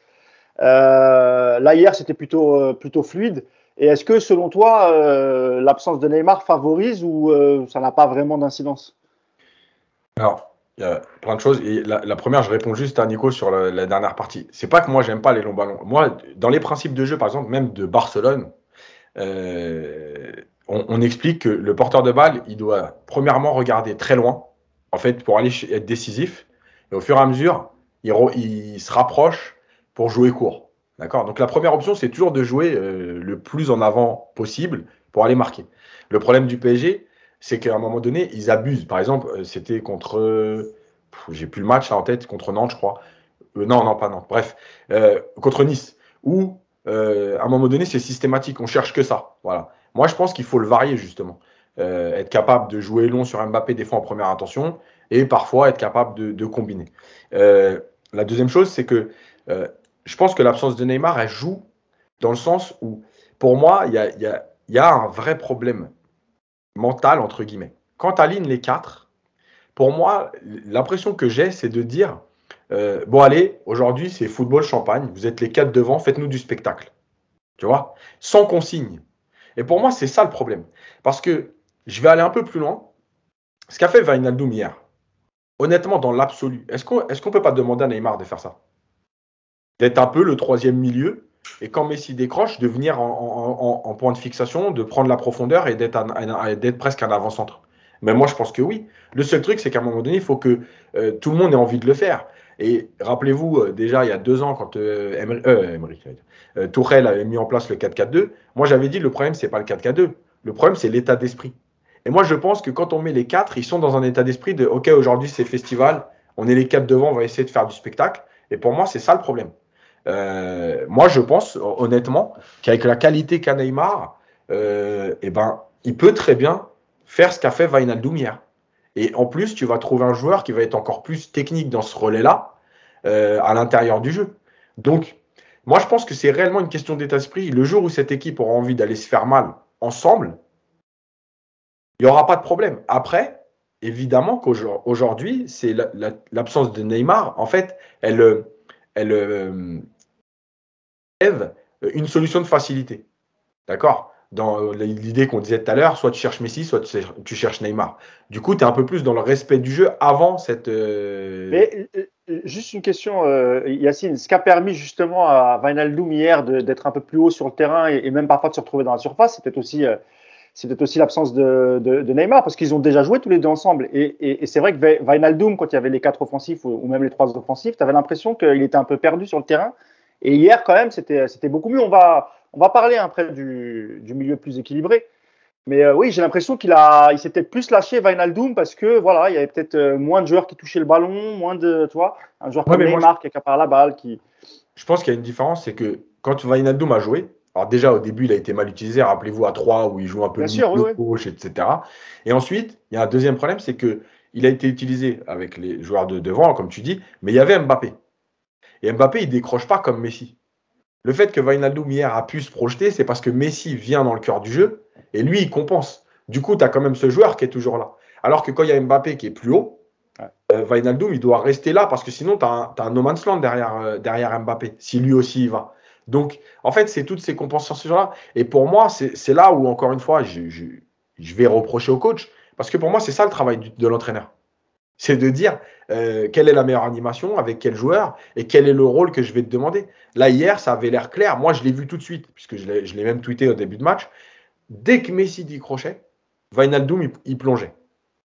Euh, là, hier, c'était plutôt, euh, plutôt fluide. Et est-ce que, selon toi, euh, l'absence de Neymar favorise ou ça n'a pas vraiment d'incidence? Alors, il y a plein de choses. La, première, je réponds juste à Nico sur la, dernière partie. C'est pas que moi, j'aime pas les longs ballons. Moi, dans les principes de jeu, par exemple, même de Barcelone, on, explique que le porteur de balle, il doit premièrement regarder très loin, en fait, pour aller être décisif. Et au fur et à mesure, il se rapproche pour jouer court. D'accord? Donc la première option, c'est toujours de jouer euh, le plus en avant possible pour aller marquer. Le problème du PSG, c'est qu'à un moment donné, ils abusent. Par exemple, euh, c'était contre. J'ai plus le match en tête, contre Nantes, je crois. Euh, non, non, pas Nantes. Bref, contre Nice. Où, à un moment donné, c'est systématique. On cherche que ça. Voilà. Moi, je pense qu'il faut le varier, justement. être capable de jouer long sur Mbappé des fois en première intention et parfois être capable de combiner. la deuxième chose, c'est que je pense que l'absence de Neymar, elle joue dans le sens où, pour moi, il y a, un vrai problème mental, entre guillemets. Quand tu alignes les quatre, pour moi, l'impression que j'ai, c'est de dire euh, bon, allez, aujourd'hui, c'est football champagne, vous êtes les quatre devant, faites-nous du spectacle. Tu vois? Sans consigne. Et pour moi, c'est ça le problème. Parce que je vais aller un peu plus loin. Ce qu'a fait Vainaldoum hier, honnêtement, dans l'absolu, est-ce qu'on ne peut pas demander à Neymar de faire ça? D'être un peu le troisième milieu et quand Messi décroche, de venir en, point de fixation, de prendre la profondeur et d'être presque un avant-centre. Mais moi, je pense que oui. Le seul truc, c'est qu'à un moment donné, il faut que euh, tout le monde ait envie de le faire. Et rappelez-vous, euh, déjà, il y a deux ans, quand euh, euh, Tourelle avait mis en place le 4-4-2, moi, j'avais dit, le problème, c'est pas le 4-4-2. Le problème, c'est l'état d'esprit. Et moi, je pense que quand on met les quatre, ils sont dans un état d'esprit de OK, aujourd'hui, c'est festival, on est les quatre devant, on va essayer de faire du spectacle. Et pour moi, c'est ça le problème. Moi, je pense honnêtement qu'avec la qualité qu'a Neymar, eh ben, il peut très bien faire ce qu'a fait Vainaldoum hier. Et en plus, tu vas trouver un joueur qui va être encore plus technique dans ce relais-là, euh, à l'intérieur du jeu. Donc, moi, je pense que c'est réellement une question d'état d'esprit. Le jour où cette équipe aura envie d'aller se faire mal ensemble, il n'y aura pas de problème. Après, évidemment qu'aujourd'hui, c'est l'absence de Neymar. En fait, elle, elle euh, une solution de facilité. D'accord? Dans l'idée qu'on disait tout à l'heure, soit tu cherches Messi, soit tu cherches Neymar. Du coup, tu es un peu plus dans le respect du jeu avant cette. Euh, Mais euh, juste une question, euh, Yacine. Ce qui a permis justement à Wijnaldum hier d'être un peu plus haut sur le terrain et, même parfois de se retrouver dans la surface, c'était aussi. c'était aussi l'absence de, Neymar parce qu'ils ont déjà joué tous les deux ensemble. Et, c'est vrai que Wijnaldum, quand il y avait les quatre offensifs ou, même les trois offensifs, tu avais l'impression qu'il était un peu perdu sur le terrain. Et hier, quand même, c'était beaucoup mieux. On va, on va parler après du, milieu plus équilibré. Mais euh, oui, j'ai l'impression qu'il a, il s'est peut-être plus lâché Vinaldoom parce que voilà, il y avait peut-être euh, moins de joueurs qui touchaient le ballon, moins de, tu vois, un joueur comme Neymar qui accapare la balle, qui. Je pense qu'il y a une différence, c'est que quand Vinaldoom a joué, alors déjà au début il a été mal utilisé, rappelez-vous à 3 où il joue un peu de gauche, etc. Et ensuite, il y a un deuxième problème, c'est que il a été utilisé avec les joueurs de devant, comme tu dis, mais il y avait Mbappé. Et Mbappé, il décroche pas comme Messi. Le fait que Wijnaldum hier a pu se projeter, c'est parce que Messi vient dans le cœur du jeu et lui, il compense. Du coup, tu as quand même ce joueur qui est toujours là. Alors que quand il y a Mbappé qui est plus haut, euh, il doit rester là parce que sinon, tu as, un no man's land derrière, euh, derrière Mbappé, si lui aussi il va. Donc, en fait, c'est toutes ces compensations-là. Et pour moi, c'est là où, encore une fois, je, je, vais reprocher au coach. Parce que pour moi, c'est ça le travail de l'entraîneur c'est de dire euh, quelle est la meilleure animation, avec quel joueur et quel est le rôle que je vais te demander. Là, hier, ça avait l'air clair. Moi, je l'ai vu tout de suite, puisque je l'ai même tweeté au début de match. Dès que Messi dit crochet, Vainaldoum, il, plongeait.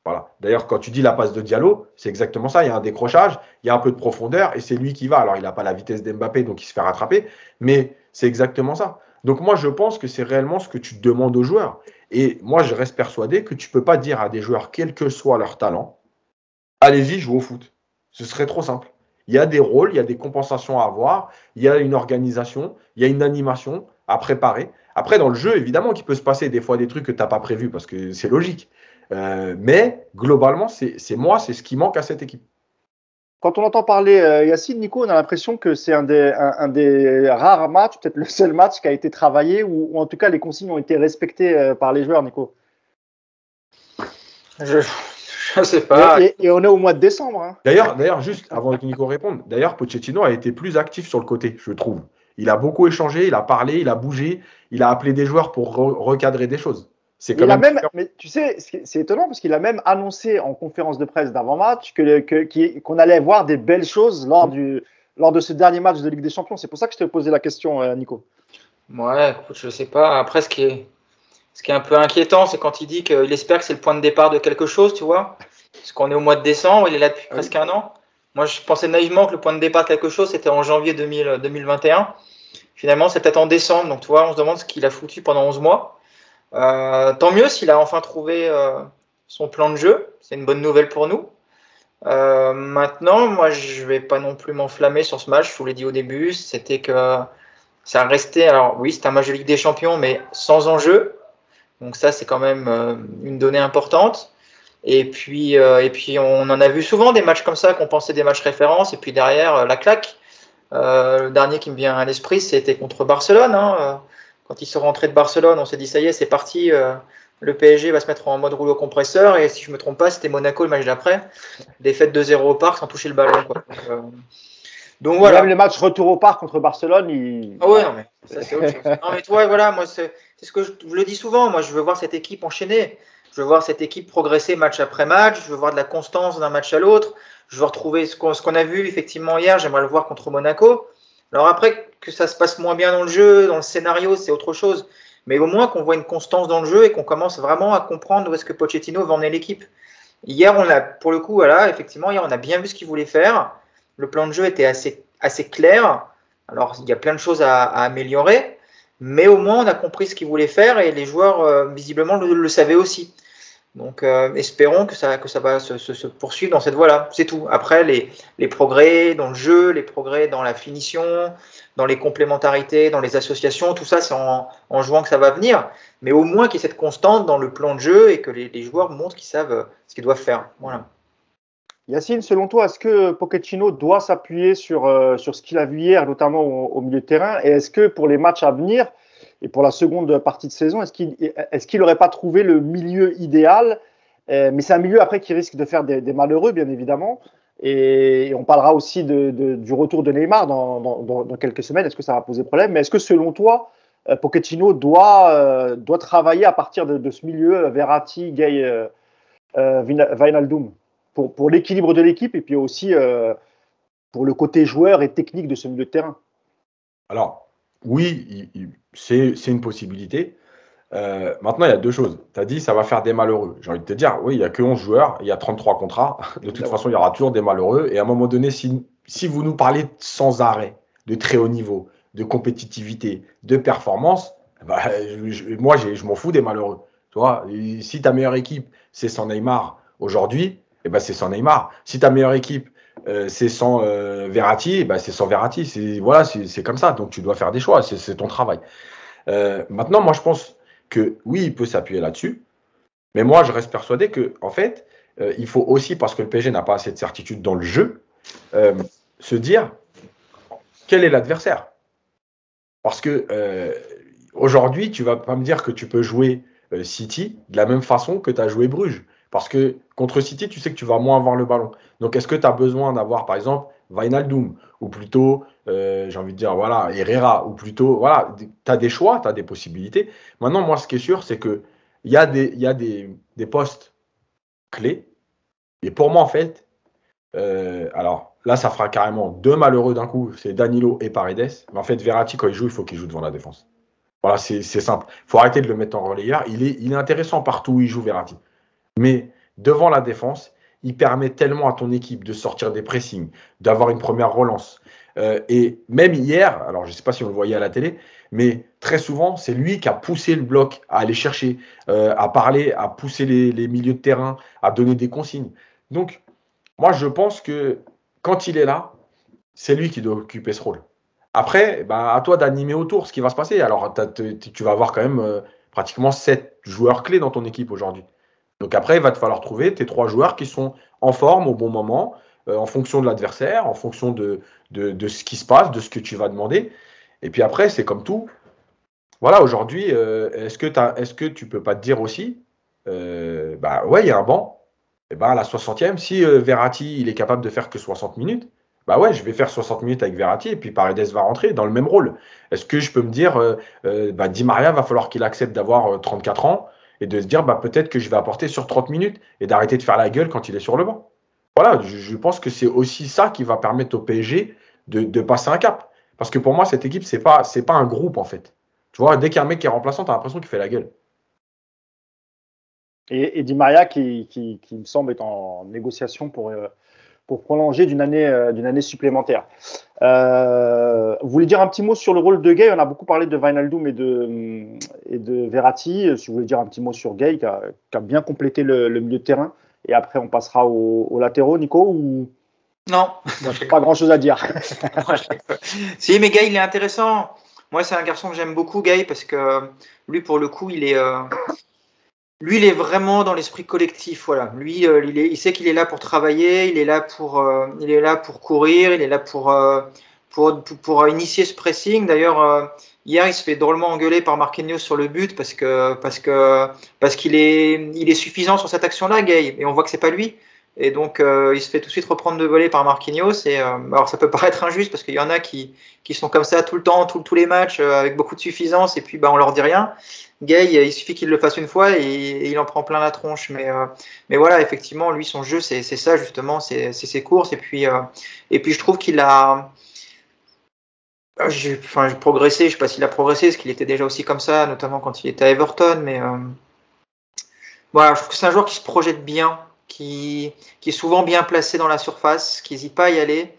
Voilà. D'ailleurs, quand tu dis la passe de Diallo, c'est exactement ça. Il y a un décrochage, il y a un peu de profondeur et c'est lui qui va. Alors, il n'a pas la vitesse d'Mbappé, donc il se fait rattraper, mais c'est exactement ça. Donc, moi, je pense que c'est réellement ce que tu demandes aux joueurs. Et moi, je reste persuadé que tu ne peux pas dire à des joueurs, quel que soit leur talent, allez-y, jouez au foot. Ce serait trop simple. Il y a des rôles, il y a des compensations à avoir, il y a une organisation, il y a une animation à préparer. Après, dans le jeu, évidemment qu'il peut se passer des fois des trucs que tu n'as pas prévus parce que c'est logique. Euh, mais globalement, c'est moi, c'est ce qui manque à cette équipe. Quand on entend parler euh, Yacine, Nico, on a l'impression que c'est un des, un, des rares matchs, peut-être le seul match qui a été travaillé, ou, en tout cas les consignes ont été respectées euh, par les joueurs, Nico. Je, [laughs] je sais pas. Et, on est au mois de décembre. Hein. D'ailleurs, d'ailleurs, juste avant que Nico réponde, d'ailleurs, Pochettino a été plus actif sur le côté, je trouve. Il a beaucoup échangé, il a parlé, il a bougé, il a appelé des joueurs pour recadrer des choses. C'est quand même, même, mais tu sais, c'est étonnant parce qu'il a même annoncé en conférence de presse d'avant-match que, qu'on allait voir des belles choses lors, du, lors de ce dernier match de Ligue des Champions. C'est pour ça que je te posais la question, euh, Nico. Ouais, écoute, je sais pas. Après, ce qui est, ce qui est un peu inquiétant, c'est quand il dit qu'il espère que c'est le point de départ de quelque chose, tu vois. Parce qu'on est au mois de décembre, il est là depuis presque un an. Moi, je pensais naïvement que le point de départ de quelque chose, c'était en janvier 2021. Finalement, c'est peut-être en décembre. Donc, tu vois, on se demande ce qu'il a foutu pendant 11 mois. Euh, tant mieux s'il a enfin trouvé euh, son plan de jeu. C'est une bonne nouvelle pour nous. Euh, maintenant, moi, je vais pas non plus m'enflammer sur ce match. Je vous l'ai dit au début, c'était que ça restait. Alors, oui, c'est un match de Ligue des Champions, mais sans enjeu. Donc ça, c'est quand même euh, une donnée importante. Et puis, euh, et puis, on en a vu souvent des matchs comme ça qu'on pensait des matchs références, et puis derrière, euh, la claque. le dernier qui me vient à l'esprit, c'était contre Barcelone. Hein. Quand ils sont rentrés de Barcelone, on s'est dit, ça y est, c'est parti. le PSG va se mettre en mode rouleau compresseur. Et si je me trompe pas, c'était Monaco le match d'après. Défaite 2-0 au parc sans toucher le ballon. Quoi. Donc, voilà. Même les matchs retour au parc contre Barcelone, ils... Ah ouais, non, mais ça c'est autre chose. non, mais toi, voilà, moi, c'est c'est ce que je, le dis souvent. Moi, je veux voir cette équipe enchaîner. Je veux voir cette équipe progresser match après match. Je veux voir de la constance d'un match à l'autre. Je veux retrouver ce qu'on a vu effectivement hier. J'aimerais le voir contre Monaco. Alors après, que ça se passe moins bien dans le jeu, dans le scénario, c'est autre chose. Mais au moins qu'on voit une constance dans le jeu et qu'on commence vraiment à comprendre où est-ce que Pochettino va emmener l'équipe. Hier, on a, pour le coup, voilà, effectivement, hier, on a bien vu ce qu'il voulait faire. Le plan de jeu était assez, assez clair. Alors, il y a plein de choses à, améliorer, mais au moins, on a compris ce qu'il voulait faire et les joueurs, euh, visiblement, le, savaient aussi. Donc, euh, espérons que ça, que ça va se, poursuivre dans cette voie-là. C'est tout. Après, les, les, progrès dans le jeu, les progrès dans la finition, dans les complémentarités, dans les associations, tout ça, c'est en, jouant que ça va venir. Mais au moins qu'il y ait cette constante dans le plan de jeu et que les, les joueurs montrent qu'ils savent euh, ce qu'ils doivent faire. Voilà. Yacine, selon toi, est-ce que Pochettino doit s'appuyer sur, euh, sur ce qu'il a vu hier, notamment au, milieu de terrain? Et est-ce que pour les matchs à venir, et pour la seconde partie de saison, est-ce qu'il est n'aurait pas trouvé le milieu idéal? Euh, Mais c'est un milieu après qui risque de faire des, malheureux, bien évidemment. Et, on parlera aussi du retour de Neymar dans, dans, quelques semaines. Est-ce que ça va poser problème? Mais est-ce que selon toi, euh, Pochettino doit, doit travailler à partir de, ce milieu, Verratti, Gay, Vinaldoom, pour, pour l'équilibre de l'équipe et puis aussi pour le côté joueur et technique de ce milieu de terrain Alors, oui, c'est une possibilité. Euh, maintenant, il y a deux choses. Tu as dit, ça va faire des malheureux. J'ai envie de te dire, oui, il n'y a que 11 joueurs, il y a 33 contrats. [laughs] De toute façon, il y aura toujours des malheureux. Et à un moment donné, si, si vous nous parlez sans arrêt de très haut niveau, de compétitivité, de performance, bah, moi, je m'en fous des malheureux. Tu vois, si ta meilleure équipe, c'est sans Neymar aujourd'hui, eh ben, c'est sans Neymar. Si ta meilleure équipe, euh, c'est sans euh, Verratti, bah, c'est sans Verratti. C'est voilà, c'est comme ça. Donc tu dois faire des choix. C'est ton travail. Euh, maintenant, moi, je pense que oui, il peut s'appuyer là-dessus. Mais moi, je reste persuadé que, en fait, il faut aussi, parce que le PSG n'a pas assez de certitude dans le jeu, se dire quel est l'adversaire. Parce que aujourd'hui, tu vas pas me dire que tu peux jouer City de la même façon que tu as joué Bruges. Parce que contre City, tu sais que tu vas moins avoir le ballon. Donc, est-ce que tu as besoin d'avoir, par exemple, Vainaldum ou plutôt, euh, j'ai envie de dire, voilà, Herrera ou plutôt, voilà, tu as des choix, tu as des possibilités. Maintenant, moi, ce qui est sûr, c'est qu'il y a, des, y a des, postes clés. Et pour moi, en fait, euh, alors là, ça fera carrément deux malheureux d'un coup, c'est Danilo et Paredes. Mais en fait, Verratti, quand il joue, il faut qu'il joue devant la défense. Voilà, c'est simple. Il faut arrêter de le mettre en relayeur. Il est, il est intéressant partout où il joue Verratti. Mais devant la défense, il permet tellement à ton équipe de sortir des pressings, d'avoir une première relance. Euh, et même hier, alors je ne sais pas si on le voyait à la télé, mais très souvent, c'est lui qui a poussé le bloc à aller chercher, euh, à parler, à pousser les, milieux de terrain, à donner des consignes. Donc, moi, je pense que quand il est là, c'est lui qui doit occuper ce rôle. Après, bah, à toi d'animer autour ce qui va se passer. Alors, tu vas avoir quand même euh, pratiquement sept joueurs clés dans ton équipe aujourd'hui. Donc après, il va te falloir trouver tes trois joueurs qui sont en forme au bon moment, euh, en fonction de l'adversaire, en fonction de, de, ce qui se passe, de ce que tu vas demander. Et puis après, c'est comme tout. Voilà, aujourd'hui, euh, est-ce que, tu peux pas te dire aussi, euh, bah ouais, il y a un banc. Et bah à la 60e, si Verratti il est capable de faire que 60 minutes, bah ouais, je vais faire 60 minutes avec Verratti et puis Paredes va rentrer dans le même rôle. Est-ce que je peux me dire, bah Di Maria va falloir qu'il accepte d'avoir 34 ans et de se dire bah, peut-être que je vais apporter sur 30 minutes et d'arrêter de faire la gueule quand il est sur le banc. Voilà, je, pense que c'est aussi ça qui va permettre au PSG de, passer un cap. Parce que pour moi, cette équipe, c'est pas, pas un groupe en fait. Tu vois, dès qu'il y a un mec qui est remplaçant, tu as l'impression qu'il fait la gueule. Et, et Di Maria, qui, qui, me semble être en négociation pour, euh, pour prolonger d'une année, euh, d'une année supplémentaire. Euh, vous voulez dire un petit mot sur le rôle de Gay? On a beaucoup parlé de Vinaldoom et de, et de Verratti. Si vous voulez dire un petit mot sur Gay, qui a, qui a bien complété le, milieu de terrain. Et après, on passera aux, latéraux, Nico ou... Non. pas grand chose à dire. [laughs] si, mais Gay, il est intéressant. Moi, c'est un garçon que j'aime beaucoup, Gay, parce que lui, pour le coup, il est, euh, lui, il est vraiment dans l'esprit collectif. Voilà. Lui, euh, il, est, il, sait qu'il est là pour travailler, il est là pour, euh, il est là pour courir, il est là pour, euh, pour, pour, initier ce pressing. D'ailleurs, hier, il se fait drôlement engueuler par Marquinhos sur le but parce que parce que parce qu'il est, il est suffisant sur cette action-là, Gay. Et on voit que c'est pas lui. Et donc, il se fait tout de suite reprendre de voler par Marquinhos. Et alors, ça peut [laughs] paraître injuste parce qu'il y en a qui, qui sont comme ça tout le temps, tous les matchs, avec beaucoup de suffisance, et puis bah, on leur dit rien. Gay, il suffit qu'il le fasse une fois et, il en prend plein la tronche. Mais, euh, mais voilà, effectivement, lui, son jeu, c'est ça justement, c'est ses courses. Et puis, euh, et puis je trouve qu'il a, enfin, progressé, je ne sais pas s'il a progressé, parce qu'il était déjà aussi comme ça, notamment quand il était à Everton, mais euh, voilà, je trouve que c'est un joueur qui se projette bien, qui, qui, est souvent bien placé dans la surface, qui n'hésite pas à y aller.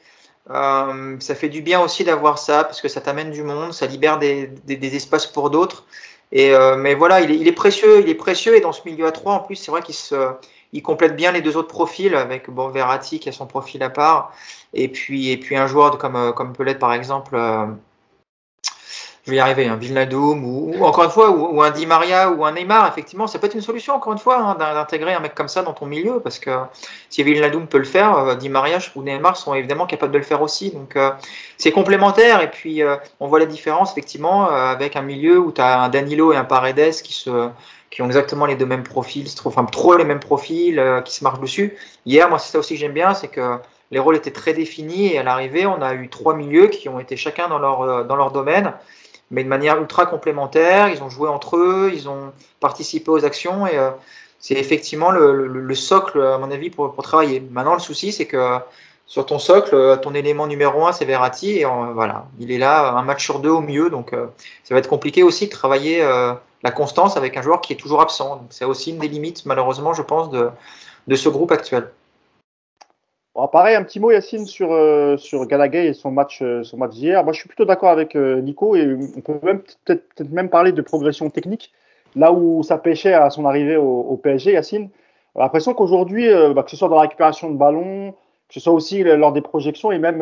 Euh, ça fait du bien aussi d'avoir ça, parce que ça t'amène du monde, ça libère des, des, des espaces pour d'autres. Et euh, mais voilà, il est, il est, précieux, il est précieux, et dans ce milieu à 3, en plus, c'est vrai qu'il se il complète bien les deux autres profils avec bon Verratti qui a son profil à part et puis et puis un joueur comme euh, comme l'être par exemple euh, je vais y arriver un hein, ou, ou, encore une fois ou, un Di Maria ou un Neymar effectivement ça peut être une solution encore une fois hein, d'intégrer un mec comme ça dans ton milieu parce que si Vilnadoum peut le faire euh, Di Maria ou Neymar sont évidemment capables de le faire aussi donc euh, c'est complémentaire et puis euh, on voit la différence effectivement avec un milieu où tu as un Danilo et un Paredes qui se qui ont exactement les deux mêmes profils, enfin trop les mêmes profils, euh, qui se marchent dessus. Hier, moi, c'est ça aussi que j'aime bien, c'est que les rôles étaient très définis et à l'arrivée, on a eu trois milieux qui ont été chacun dans leur, euh, dans leur domaine, mais de manière ultra complémentaire. Ils ont joué entre eux, ils ont participé aux actions et euh, c'est effectivement le, le, socle, à mon avis, pour, pour travailler. Maintenant, le souci, c'est que sur ton socle, ton élément numéro un, c'est Verratti et voilà, il est là un match sur deux au mieux, donc ça va être compliqué aussi de travailler la constance avec un joueur qui est toujours absent. C'est aussi une des limites, malheureusement, je pense, de, de ce groupe actuel. Bon, pareil, un petit mot, Yacine, sur, euh, sur Galagay et son match, euh, son match d'hier. Moi, je suis plutôt d'accord avec euh, Nico et on peut même peut-être même parler de progression technique. Là où ça pêchait à son arrivée au, PSG, Yacine, l'impression qu'aujourd'hui, bah, que ce soit dans la récupération de ballon, que ce soit aussi lors des projections et même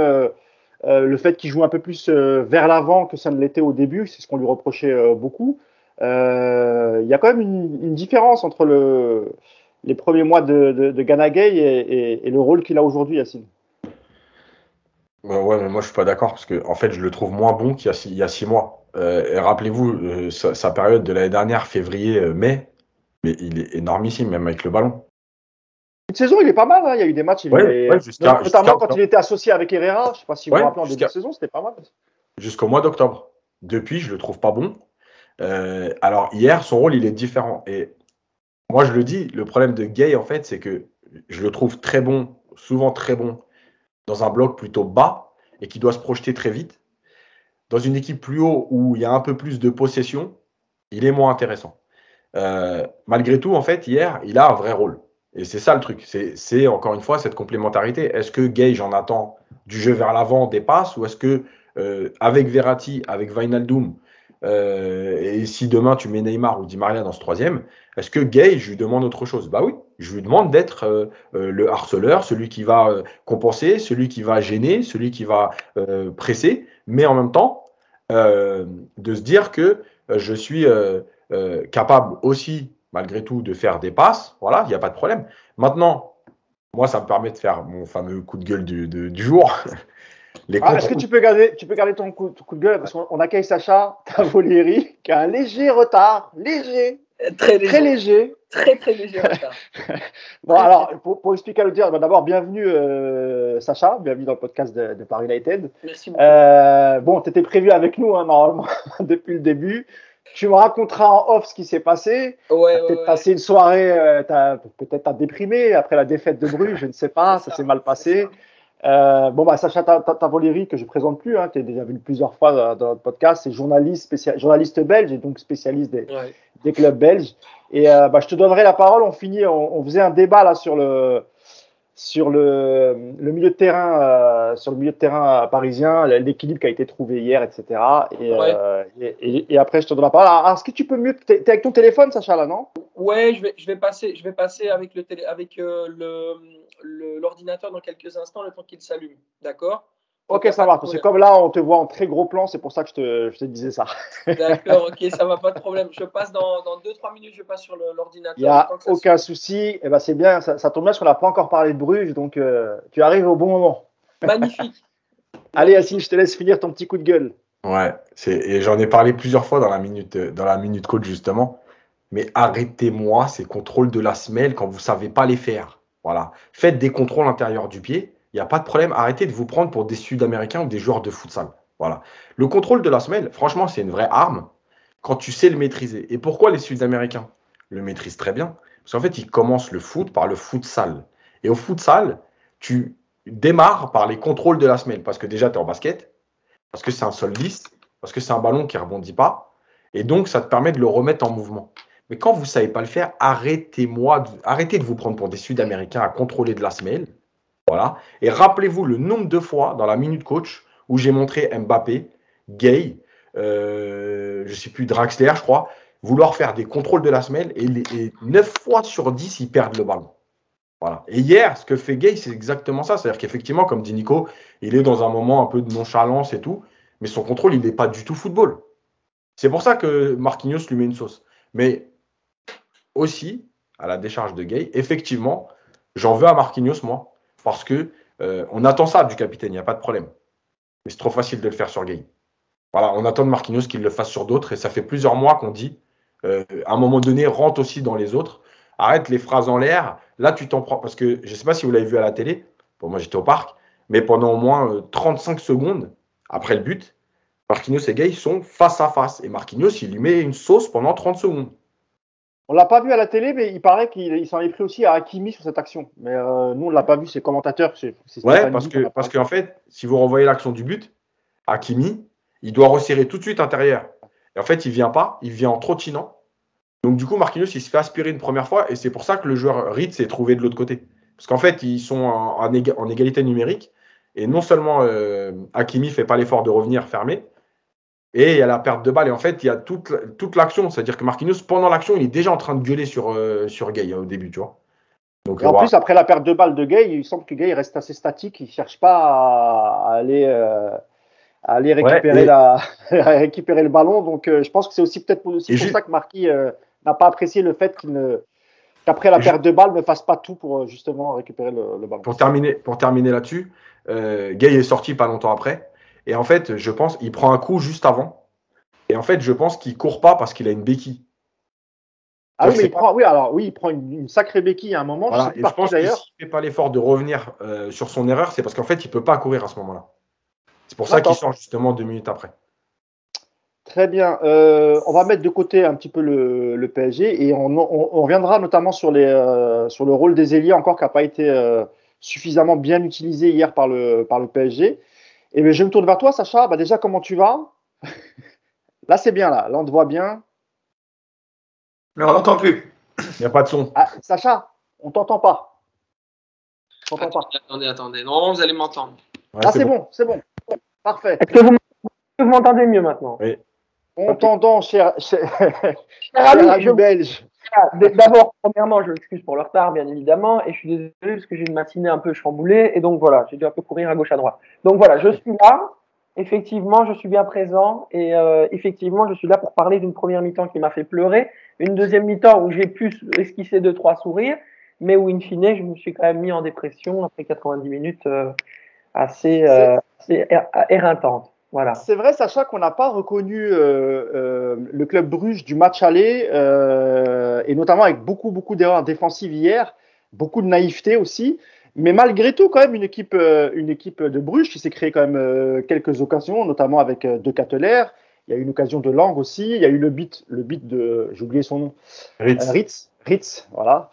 le fait qu'il joue un peu plus vers l'avant que ça ne l'était au début, c'est ce qu'on lui reprochait beaucoup. Euh, il y a quand même une différence entre le, les premiers mois de, de, de Ganagay et, et, le rôle qu'il a aujourd'hui, Yacine. Ouais, ouais, mais moi je suis pas d'accord parce que en fait je le trouve moins bon qu'il y, y, a six mois. Euh, Rappelez-vous euh, sa, sa, période de l'année dernière, février-mai, mais il est énormissime même avec le ballon. Une saison, il est pas mal. Hein. Il y a eu des matchs, il ouais, ouais, notamment quand il était associé avec Herrera. Je sais pas si vous vous rappelez en début de saison, c'était pas mal. Jusqu'au mois d'octobre. Depuis, je le trouve pas bon. Euh, alors hier, son rôle, il est différent. Et moi, je le dis, le problème de Gay, en fait, c'est que je le trouve très bon, souvent très bon, dans un bloc plutôt bas et qui doit se projeter très vite. Dans une équipe plus haut où il y a un peu plus de possession, il est moins intéressant. Euh, malgré tout, en fait, hier, il a un vrai rôle. Et c'est ça le truc. C'est encore une fois cette complémentarité. Est-ce que Gay, j'en attends du jeu vers l'avant, des passes, ou est-ce que euh, avec Verratti, avec Vinaldoom, euh, et si demain tu mets Neymar ou Di Maria dans ce troisième, est-ce que Gay, je lui demande autre chose? Bah oui, je lui demande d'être euh, euh, le harceleur, celui qui va compenser, celui qui va gêner, celui qui va presser, mais en même temps de se dire que je suis capable aussi, malgré tout, de faire des passes. Voilà, il n'y a pas de problème. Maintenant, moi, ça me permet de faire mon fameux coup de gueule du, du jour. [laughs] Ah, est-ce que tu peux garder, tu peux garder ton coup, de gueule? Parce qu'on accueille Sacha Tavoleri qui a un léger retard, léger, très léger. Très léger. Très, très léger retard. [laughs] bon, alors, pour, expliquer à l'auditeur, d'abord, bienvenue euh, Sacha, bienvenue dans le podcast de, Paris United. Merci beaucoup. Euh, bon, tu étais prévu avec nous, hein, normalement, [laughs] depuis le début. Tu me raconteras en off ce qui s'est passé. Ouais, peut-être passé une soirée, euh, peut-être déprimé après la défaite de Bruges, je ne sais pas, ça s'est mal passé. Euh, bon, bah, Sacha Tavoleri, que je ne présente plus, hein, tu as déjà vu plusieurs fois dans, notre podcast, c'est journaliste, journaliste belge et donc spécialiste des, ouais. des clubs belges. Et euh, bah, je te donnerai la parole. On finit, on, on, faisait un débat là sur le, sur le, le milieu de terrain, euh, sur le milieu de terrain parisien, l'équilibre qui a été trouvé hier, etc. Et, ouais. euh, et, et, et, après, je te donne la parole. Alors, est-ce que tu peux mieux, tu es, avec ton téléphone, Sacha, là, non? Ouais, je vais, je vais passer, je vais passer avec le télé, avec euh, l'ordinateur dans quelques instants, le temps qu'il s'allume, d'accord? Ok, ça va. Parce que comme là, on te voit en très gros plan, c'est pour ça que je te, je te disais ça. [laughs] D'accord, ok, ça va, pas de problème. Je passe dans 2-3 minutes, je passe sur l'ordinateur. Il n'y a aucun souci. Et eh ben, c'est bien, ça, ça, tombe bien parce qu'on n'a pas encore parlé de Bruges, donc euh, tu arrives au bon moment. [laughs] Magnifique. Allez, Yacine, je te laisse finir ton petit coup de gueule. Ouais, et j'en ai parlé plusieurs fois dans la minute, dans la minute coach, justement. Mais arrêtez-moi ces contrôles de la semelle quand vous ne savez pas les faire. Voilà. Faites des contrôles intérieurs du pied il n'y a pas de problème. Arrêtez de vous prendre pour des Sud-Américains ou des joueurs de futsal. Voilà. Le contrôle de la semelle, franchement, c'est une vraie arme quand tu sais le maîtriser. Et pourquoi les Sud-Américains le maîtrisent très bien? Parce qu'en fait, ils commencent le foot par le futsal. Et au futsal, tu démarres par les contrôles de la semelle. Parce que déjà, tu es en basket. parce que c'est un sol lisse, parce que c'est un ballon qui ne rebondit pas, et donc ça te permet de le remettre en mouvement. Mais quand vous ne savez pas le faire, arrêtez-moi, arrêtez de vous prendre pour des Sud-Américains à contrôler de la semelle. Voilà. Et rappelez-vous le nombre de fois dans la minute coach où j'ai montré Mbappé, Gay, euh, je ne sais plus, Draxler, je crois, vouloir faire des contrôles de la semelle et, et 9 fois sur 10, ils perdent le ballon. Voilà. Et hier, ce que fait Gay, c'est exactement ça. C'est-à-dire qu'effectivement, comme dit Nico, il est dans un moment un peu de nonchalance et tout, mais son contrôle, il n'est pas du tout football. C'est pour ça que Marquinhos lui met une sauce. Mais aussi, à la décharge de Gay, effectivement, j'en veux à Marquinhos, moi, parce que euh, on attend ça du capitaine, il n'y a pas de problème. Mais c'est trop facile de le faire sur Gay. Voilà, on attend de Marquinhos qu'il le fasse sur d'autres, et ça fait plusieurs mois qu'on dit, euh, à un moment donné, rentre aussi dans les autres. Arrête les phrases en l'air. Là, tu t'en prends. Parce que je ne sais pas si vous l'avez vu à la télé. Bon, moi, j'étais au parc. Mais pendant au moins 35 euh, secondes après le but, Marquinhos et Gay sont face à face. Et Marquinhos, il lui met une sauce pendant 30 secondes. On l'a pas vu à la télé, mais il paraît qu'il s'en est pris aussi à Hakimi sur cette action. Mais euh, nous, on l'a pas vu, ses commentateurs. ouais, parce que, parce qu'en fait, si vous renvoyez l'action du but, Hakimi, il doit resserrer tout de suite intérieur. Et en fait, il vient pas, il vient en trottinant. Donc, du coup, Marquinhos, il se fait aspirer une première fois. Et c'est pour ça que le joueur Ritz s'est trouvé de l'autre côté. Parce qu'en fait, ils sont en, égalité numérique. Et non seulement euh, Hakimi fait pas l'effort de revenir fermé, et il y a la perte de balle. Et en fait, il y a toute, toute l'action. C'est-à-dire que Marquinhos, pendant l'action, il est déjà en train de gueuler sur, euh, sur Gay hein, au début, tu vois. Donc, en plus, après la perte de balle de Gay, il semble que Gay reste assez statique. Il ne cherche pas à, aller, euh, aller récupérer, la, [laughs] récupérer le ballon. Donc, euh, je pense que c'est aussi peut-être pour, ça que Marquis n'a pas apprécié le fait qu'il ne qu'après la perte de balle ne fasse pas tout pour justement récupérer le, ballon. Pour terminer, pour terminer là-dessus, Gay est sorti pas longtemps après. Et en fait, je pense, il prend un coup juste avant. Et en fait, je pense qu'il court pas parce qu'il a une béquille. Ah oui, mais il prend, oui, alors oui, il prend une, sacrée béquille à un moment. Voilà. Je, et je pense qu'il ne fait pas l'effort de revenir euh, sur son erreur, c'est parce qu'en fait, il ne peut pas courir à ce moment-là. C'est pour ça qu'il sort justement deux minutes après. Très bien. Euh, on va mettre de côté un petit peu le, PSG et on, reviendra notamment sur, les, euh, sur le rôle des ailiers encore qui n'a pas été suffisamment bien utilisé hier par le, par le PSG. Et bien, je me tourne vers toi, Sacha. Bah, déjà, comment tu vas? [laughs] Là, c'est bien, là. Là, on te voit bien. Mais on n'entend plus. Il n'y a pas de son. Ah, Sacha, on t'entend pas. On t'entend pas. Attendez, attendez. Non, vous allez m'entendre. ah, c'est bon, c'est bon. Parfait. Est-ce que vous m'entendez mieux maintenant? Oui. On t'entend, cher, cher, [laughs] cher belge. D'abord, premièrement, je m'excuse pour le retard, bien évidemment, et je suis désolé parce que j'ai une matinée un peu chamboulée, et donc voilà, j'ai dû un peu courir à gauche à droite. Donc voilà, je suis là, effectivement, je suis bien présent, et euh, effectivement, je suis là pour parler d'une première mi-temps qui m'a fait pleurer, une deuxième mi-temps où j'ai pu esquisser deux, trois sourires, mais où, in fine, je me suis quand même mis en dépression après 90 minutes euh, assez, euh, assez C'est vrai, Sacha, qu'on n'a pas reconnu euh, euh, le club Bruges du match aller, euh, et notamment avec beaucoup, beaucoup d'erreurs défensives hier, beaucoup de naïveté aussi. Mais malgré tout, quand même, une équipe, une équipe de Bruges qui s'est créée quand même quelques occasions, notamment avec De Cateler. Il y a eu une occasion de Lang aussi. Il y a eu le beat, le beat de, j'ai oublié son nom, Ritz. Ritz, Ritz, voilà.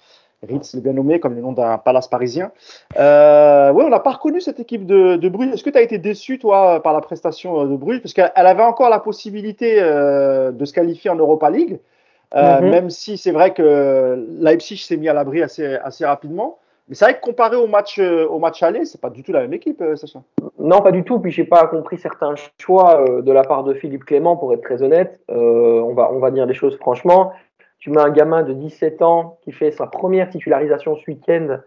Ritz, le bien nommé, comme le nom d'un palace parisien. Euh, oui, on n'a pas reconnu cette équipe de, de Bruges. Est-ce que tu as été déçu, toi, par la prestation euh, de Bruges? Parce qu'elle avait encore la possibilité euh, de se qualifier en Europa League, euh, mhm. même si c'est vrai que Leipzig s'est mis à l'abri assez, assez rapidement. Mais c'est vrai que comparé au match, au match aller, c'est pas du tout la même équipe, Sacha. Non, pas du tout. Puis j'ai pas compris certains choix de la part de Philippe Clément, pour être très honnête. on, va, on va dire les choses franchement tu mets un gamin de 17 ans qui fait sa première titularisation ce week-end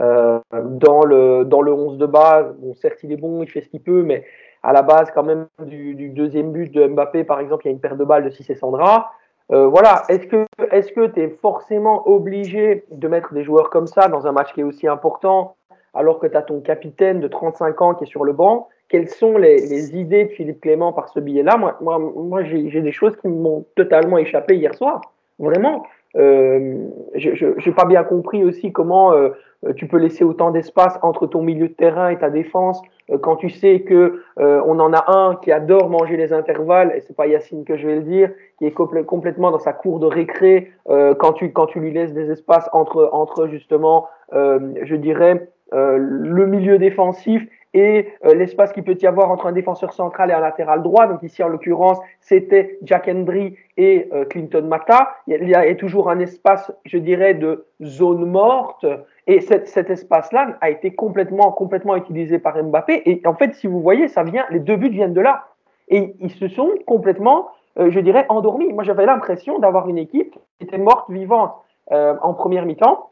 euh, dans, le, dans le 11 de base. Bon, certes, il est bon, il fait ce qu'il peut, mais à la base, quand même, du, deuxième but de Mbappé, par exemple, il y a une paire de balles de Cissé Sandra. Euh, voilà, est-ce que est-ce que tu es forcément obligé de mettre des joueurs comme ça dans un match qui est aussi important, alors que tu as ton capitaine de 35 ans qui est sur le banc? Quelles sont les, les idées de Philippe Clément par ce billet-là Moi, moi, moi j'ai des choses qui m'ont totalement échappé hier soir. Vraiment. Euh, je n'ai pas bien compris aussi comment euh, tu peux laisser autant d'espace entre ton milieu de terrain et ta défense euh, quand tu sais que on en a un qui adore manger les intervalles et c'est pas Yacine que je vais le dire qui est complètement dans sa cour de récré quand tu quand tu lui laisses des espaces entre entre justement je dirais le milieu défensif et euh, l'espace qu'il peut y avoir entre un défenseur central et un latéral droit. Donc ici, en l'occurrence, c'était Jack Hendry et euh, Clinton Mata. Il y, a, toujours un espace, je dirais, de zone morte. Et cet espace-là a été complètement, complètement utilisé par Mbappé. Et en fait, si vous voyez, ça vient, les deux buts viennent de là. Et ils se sont complètement, euh, je dirais, endormis. Moi, j'avais l'impression d'avoir une équipe qui était morte, vivante en première mi-temps.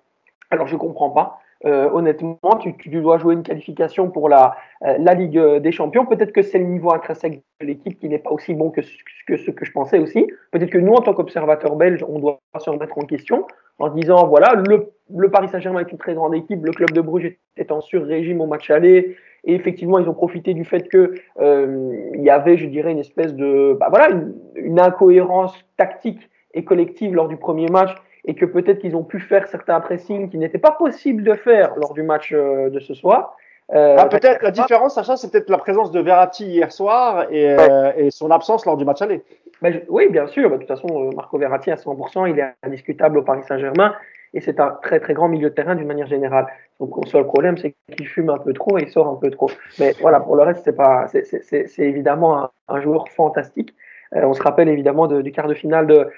Alors, je comprends pas. Euh, honnêtement, tu, tu, dois jouer une qualification pour la, euh, la Ligue des Champions. Peut-être que c'est le niveau intrinsèque de l'équipe qui n'est pas aussi bon que, que, ce que je pensais aussi. Peut-être que nous, en tant qu'observateurs belges, on doit se remettre en question en disant voilà, le, le Paris Saint-Germain est une très grande équipe, le club de Bruges est en sur-régime au match aller. Et effectivement, ils ont profité du fait que euh, il y avait, je dirais, une espèce de, bah voilà, une, une incohérence tactique et collective lors du premier match et que peut-être qu'ils ont pu faire certains pressings qui n'étaient pas possibles de faire lors du match euh, de ce soir. Euh, ah, peut-être la différence, Sacha, c'est peut-être la présence de Verratti hier soir et, euh, et, son absence lors du match aller. Mais oui, bien sûr. Bah, de toute façon, Marco Verratti à 100%, il est indiscutable au Paris Saint-Germain et c'est un très très grand milieu de terrain d'une manière générale. Donc le seul problème, c'est qu'il fume un peu trop et il sort un peu trop. Mais voilà, pour le reste, c'est pas, c'est évidemment un, un, joueur fantastique. on se rappelle évidemment de, du quart de finale de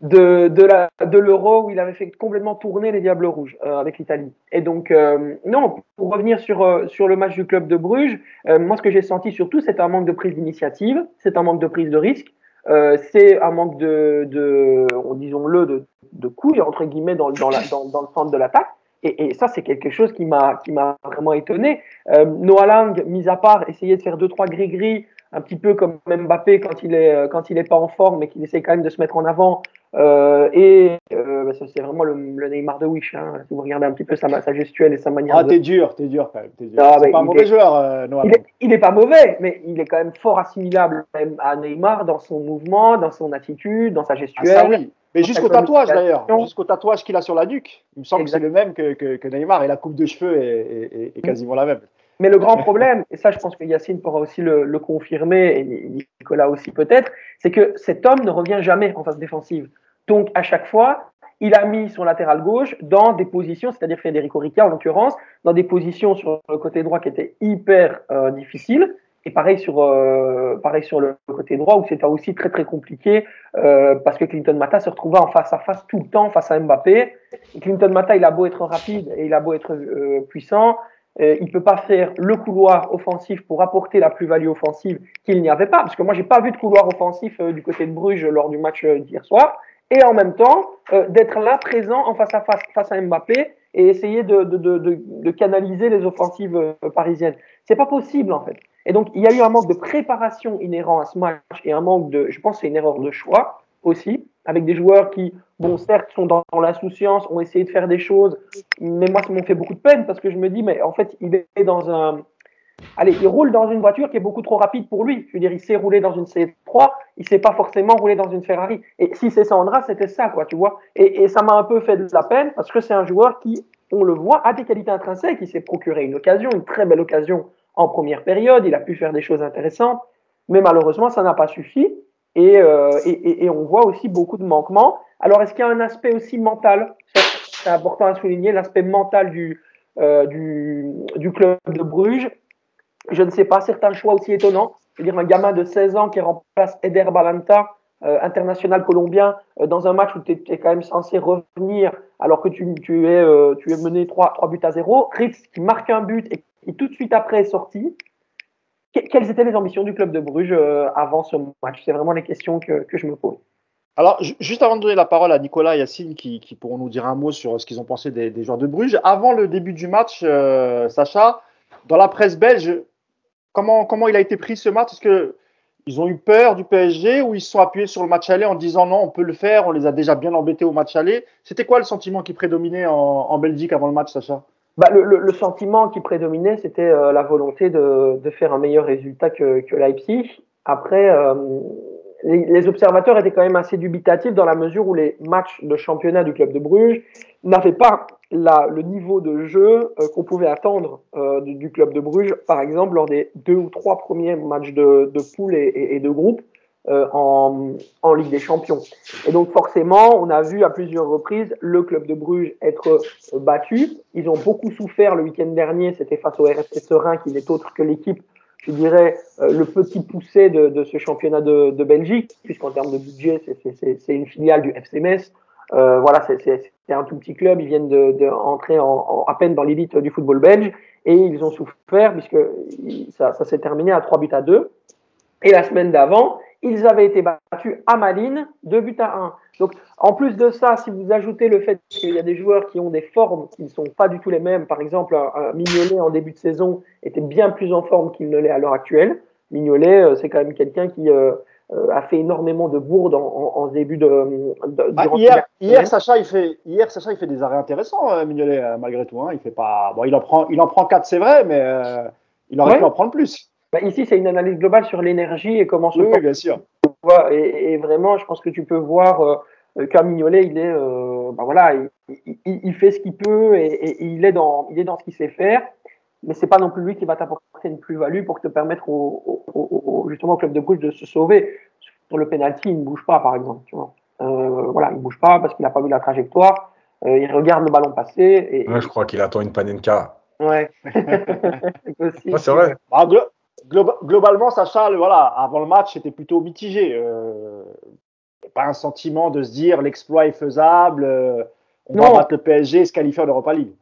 de, de, la, de l'euro où il avait fait complètement tourner les Diables Rouges euh, avec l'Italie. Et donc, euh, non, pour revenir sur, euh, sur le match du club de Bruges, moi ce que j'ai senti surtout, c'est un manque de prise d'initiative, c'est un manque de prise de risque, c'est un manque de, de disons-le, de, de couilles, entre guillemets, dans, dans, la, dans, le centre de l'attaque. Et, et, ça, c'est quelque chose qui m'a qui m'a vraiment étonné. Euh, Noah Lang, mis à part, essayait de faire deux trois gris gris, un petit peu comme Mbappé quand il est quand il est pas en forme, mais qu'il essaie quand même de se mettre en avant. Euh, et euh, bah, c'est vraiment le, le, Neymar de Wish. Hein, si vous regardez un petit peu sa, sa gestuelle et sa manière. Ah, t'es dur, t'es dur quand même. Dur. Ah, c'est bah, pas un mauvais est, joueur, euh, Noah. Il est, il est, pas mauvais, mais il est quand même fort assimilable à Neymar dans son mouvement, dans son attitude, dans sa gestuelle. Ah, ça, oui. Mais jusqu'au tatouage d'ailleurs, jusqu'au tatouage qu'il a sur la nuque. Il me semble que c'est le même que, que, que, Neymar et la coupe de cheveux est, est, est quasiment la même. Mais le grand problème, et ça je pense que Yacine pourra aussi le, confirmer, et Nicolas aussi peut-être, c'est que cet homme ne revient jamais en phase défensive. Donc, à chaque fois, il a mis son latéral gauche dans des positions, c'est-à-dire Federico Rica en l'occurrence, dans des positions sur le côté droit qui étaient hyper euh, difficiles. Et pareil sur, euh, pareil sur le côté droit où c'était aussi très très compliqué euh, parce que Clinton Mata se retrouvait en face à face tout le temps face à Mbappé. Et Clinton Mata, il a beau être rapide et il a beau être puissant, euh, il peut pas faire le couloir offensif pour apporter la plus-value offensive qu'il n'y avait pas. Parce que moi, j'ai pas vu de couloir offensif euh, du côté de Bruges lors du match d'hier soir et en même temps euh, d'être là présent en face à face face à Mbappé et essayer de, de, de, de canaliser les offensives euh, parisiennes. C'est pas possible en fait. Et donc il y a eu un manque de préparation inhérent à ce match et un manque de, je pense, c'est une erreur de choix aussi, avec des joueurs qui, bon, certes, sont dans, dans l'insouciance, ont essayé de faire des choses, mais moi, ça m'a fait beaucoup de peine parce que je me dis, mais en fait, il est dans un, Allez, il roule dans une voiture qui est beaucoup trop rapide pour lui. Je veux dire, il sait rouler dans une C3, il sait pas forcément rouler dans une Ferrari. Et si c'est Sandra, c'était ça, quoi, tu vois. Et, et ça m'a un peu fait de la peine parce que c'est un joueur qui, on le voit, a des qualités intrinsèques. Il s'est procuré une occasion, une très belle occasion en première période. Il a pu faire des choses intéressantes, mais malheureusement, ça n'a pas suffi. Et, euh, et, on voit aussi beaucoup de manquements. Alors, est-ce qu'il y a un aspect aussi mental? C'est important à souligner, l'aspect mental du, euh, du, club de Bruges je ne sais pas, certains choix aussi étonnants. Je veux dire, un gamin de 16 ans qui remplace Eder Balanta, euh, international colombien, dans un match où tu es, quand même censé revenir alors que tu, es, tu es mené 3, 3 buts à 0. Ritz qui marque un but et qui tout de suite après est sorti. Quelles étaient les ambitions du club de Bruges euh, avant ce match? C'est vraiment les questions que, je me pose. Alors, juste avant de donner la parole à Nicolas et Yacine qui, pourront nous dire un mot sur ce qu'ils ont pensé des, joueurs de Bruges, avant le début du match, euh, Sacha, dans la presse belge, comment, comment il a été pris ce match? Est-ce que ils ont eu peur du PSG ou ils se sont appuyés sur le match aller en disant non, on peut le faire, on les a déjà bien embêtés au match aller? C'était quoi le sentiment qui prédominait en Belgique avant le match, Sacha? Bah, le, le, le, sentiment qui prédominait, c'était euh, la volonté de, de, faire un meilleur résultat que, que Leipzig. Après, euh, les, les, observateurs étaient quand même assez dubitatifs dans la mesure où les matchs de championnat du club de Bruges n'avaient pas la, le niveau de jeu euh, qu'on pouvait attendre euh, du, du, club de Bruges, par exemple, lors des deux ou trois premiers matchs de, de poule et, et, et, de groupe. Euh, en, Ligue des Champions. Et donc forcément, on a vu à plusieurs reprises le club de Bruges être euh, battu. Ils ont beaucoup souffert le week-end dernier, c'était face au RFC Serein qui n'est autre que l'équipe, je dirais, euh, le petit poussé de, ce championnat de, de Belgique, puisqu'en termes de budget, c'est une filiale du FC Metz. Euh, voilà, c'est un tout petit club, ils viennent de, de entrer en, en, à peine dans l'élite du football belge et ils ont souffert puisque ça, ça s'est terminé à 3 buts à 2. Et la semaine d'avant, ils avaient été battus à Malines, 2 buts à 1. Donc, en plus de ça, si vous ajoutez le fait qu'il y a des joueurs qui ont des formes qui ne sont pas du tout les mêmes, par exemple, Mignolet en début de saison était bien plus en forme qu'il ne l'est à l'heure actuelle. Mignolet, euh, c'est quand même quelqu'un qui euh, euh, a fait énormément de bourdes en, en, en début de. de bah, hier, hier, Sacha, il fait, hier, Sacha, il fait des arrêts intéressants, euh, Mignolet, euh, malgré tout. Hein. Il fait pas. Bon, il en prend, il en prend 4, c'est vrai, mais euh, il aurait ouais. pu en prendre plus. Bah, ici, c'est une analyse globale sur l'énergie et comment se. Oui, oui, bien sûr. Et, et, vraiment, je pense que tu peux voir euh, qu'un Mignolet, il est, euh, bah, voilà, il, il, il, fait ce qu'il peut et, et, il est dans, il est dans ce qu'il sait faire. Mais c'est pas non plus lui qui va t'apporter une plus-value pour te permettre au, au, au, justement au club de Bruges de se sauver. Sur le penalty, il ne bouge pas, par exemple. Tu vois. Euh, voilà, il bouge pas parce qu'il n'a pas vu la trajectoire. Euh, il regarde le ballon passer. Et, ouais, je crois qu'il attend une panenka. Ouais. [laughs] ouais c'est vrai. Bah, glo glo globalement, Sacha, voilà, avant le match, c'était plutôt mitigé. Euh, pas un sentiment de se dire l'exploit est faisable, euh, on non. va battre le PSG et se qualifier en Europa League.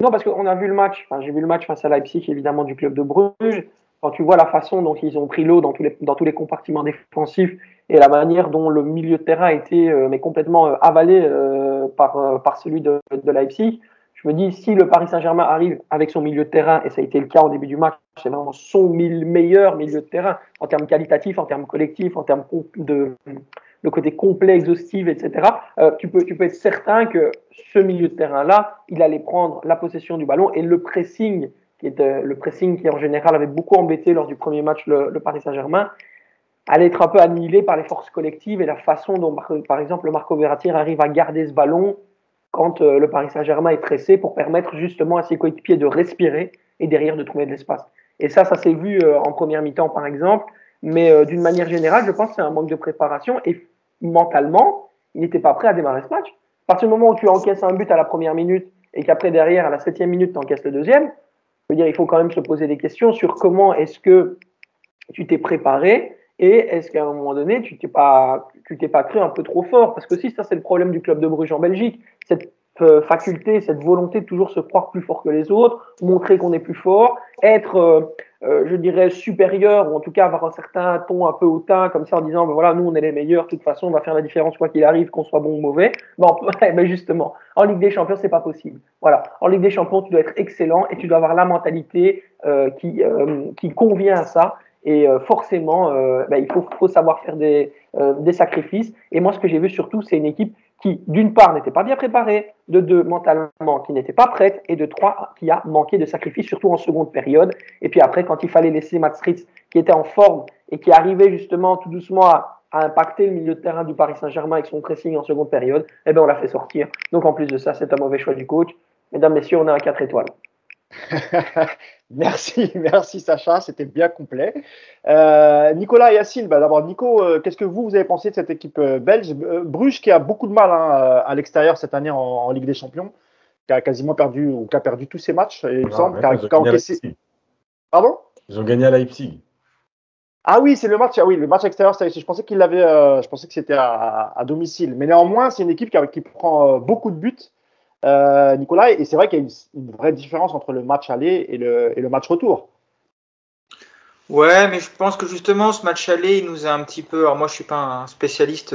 Non, parce qu'on a vu le match. Enfin, J'ai vu le match face à Leipzig, évidemment, du club de Bruges. Quand tu vois la façon dont ils ont pris l'eau dans, tous les, dans tous les compartiments défensifs et la manière dont le milieu de terrain a été euh, mais complètement euh, avalé par, par celui de, de Leipzig, je me dis, si le Paris Saint-Germain arrive avec son milieu de terrain, et ça a été le cas au début du match, c'est vraiment son meilleur milieu de terrain en termes qualitatifs, en termes collectifs, en termes de, le côté complet, exhaustif, etc. Euh, tu, peux, être certain que ce milieu de terrain-là, il allait prendre la possession du ballon et le pressing, qui est euh, le pressing qui en général avait beaucoup embêté lors du premier match le, le Paris Saint-Germain, allait être un peu annihilé par les forces collectives et la façon dont, par exemple, Marco Verratti arrive à garder ce ballon quand euh, le Paris Saint-Germain est pressé pour permettre justement à ses coéquipiers de respirer et derrière de trouver de l'espace. Et ça, ça s'est vu euh, en première mi-temps, par exemple. Mais euh, d'une manière générale, je pense que c'est un manque de préparation et mentalement, il n'était pas prêt à démarrer ce match. À partir du moment où tu encaisses un but à la première minute et qu'après derrière, à la septième minute, tu encaisses le deuxième, il faut quand même se poser des questions sur comment est-ce que tu t'es préparé et est-ce qu'à un moment donné, tu t'es pas, tu t'es pas cru un peu trop fort? Parce que si ça, c'est le problème du club de Bruges en Belgique, cette euh, faculté, cette volonté de toujours se croire plus fort que les autres, montrer qu'on est plus fort, être, euh, euh, je dirais, supérieur, ou en tout cas avoir un certain ton un peu hautain, comme ça en disant, ben voilà, nous on est les meilleurs, de toute façon on va faire la différence quoi qu'il arrive, qu'on soit bon ou mauvais. Bon, [laughs] mais justement, en Ligue des Champions, c'est pas possible. Voilà, en Ligue des Champions, tu dois être excellent et tu dois avoir la mentalité qui, qui convient à ça. Et euh, forcément, ben, il faut, savoir faire des, des sacrifices. Et moi, ce que j'ai vu surtout, c'est une équipe qui, d'une part, n'était pas bien préparée, de deux, mentalement, qui n'était pas prête, et de trois, qui a manqué de sacrifice, surtout en seconde période. Et puis après, quand il fallait laisser Matt Ritz, qui était en forme et qui arrivait justement tout doucement à, à impacter le milieu de terrain du Paris Saint-Germain avec son pressing en seconde période, eh bien, on l'a fait sortir. Donc, en plus de ça, c'est un mauvais choix du coach. Mesdames, Messieurs, on a un 4 étoiles. [laughs] merci, merci Sacha, c'était bien complet. Euh, Nicolas et Yacine, bah d'abord Nico, euh, qu'est-ce que vous, vous avez pensé de cette équipe euh, belge? Bruges qui a beaucoup de mal hein, à l'extérieur cette année en, en, Ligue des Champions, qui a quasiment perdu ou qui a perdu tous ses matchs, il me semble, qui a, encaissé. Pardon? Ils ont gagné à Leipzig. Ah oui, c'est le match. Ah oui, le match extérieur. Je pensais qu'il l'avait. Je pensais que c'était à, à, domicile. Mais néanmoins, c'est une équipe qui, qui prend beaucoup de buts euh, Nicolas. Et c'est vrai qu'il y a une, vraie différence entre le match aller et le, match retour. Ouais, mais je pense que justement, ce match aller, il nous a un petit peu. Alors, moi, je suis pas un spécialiste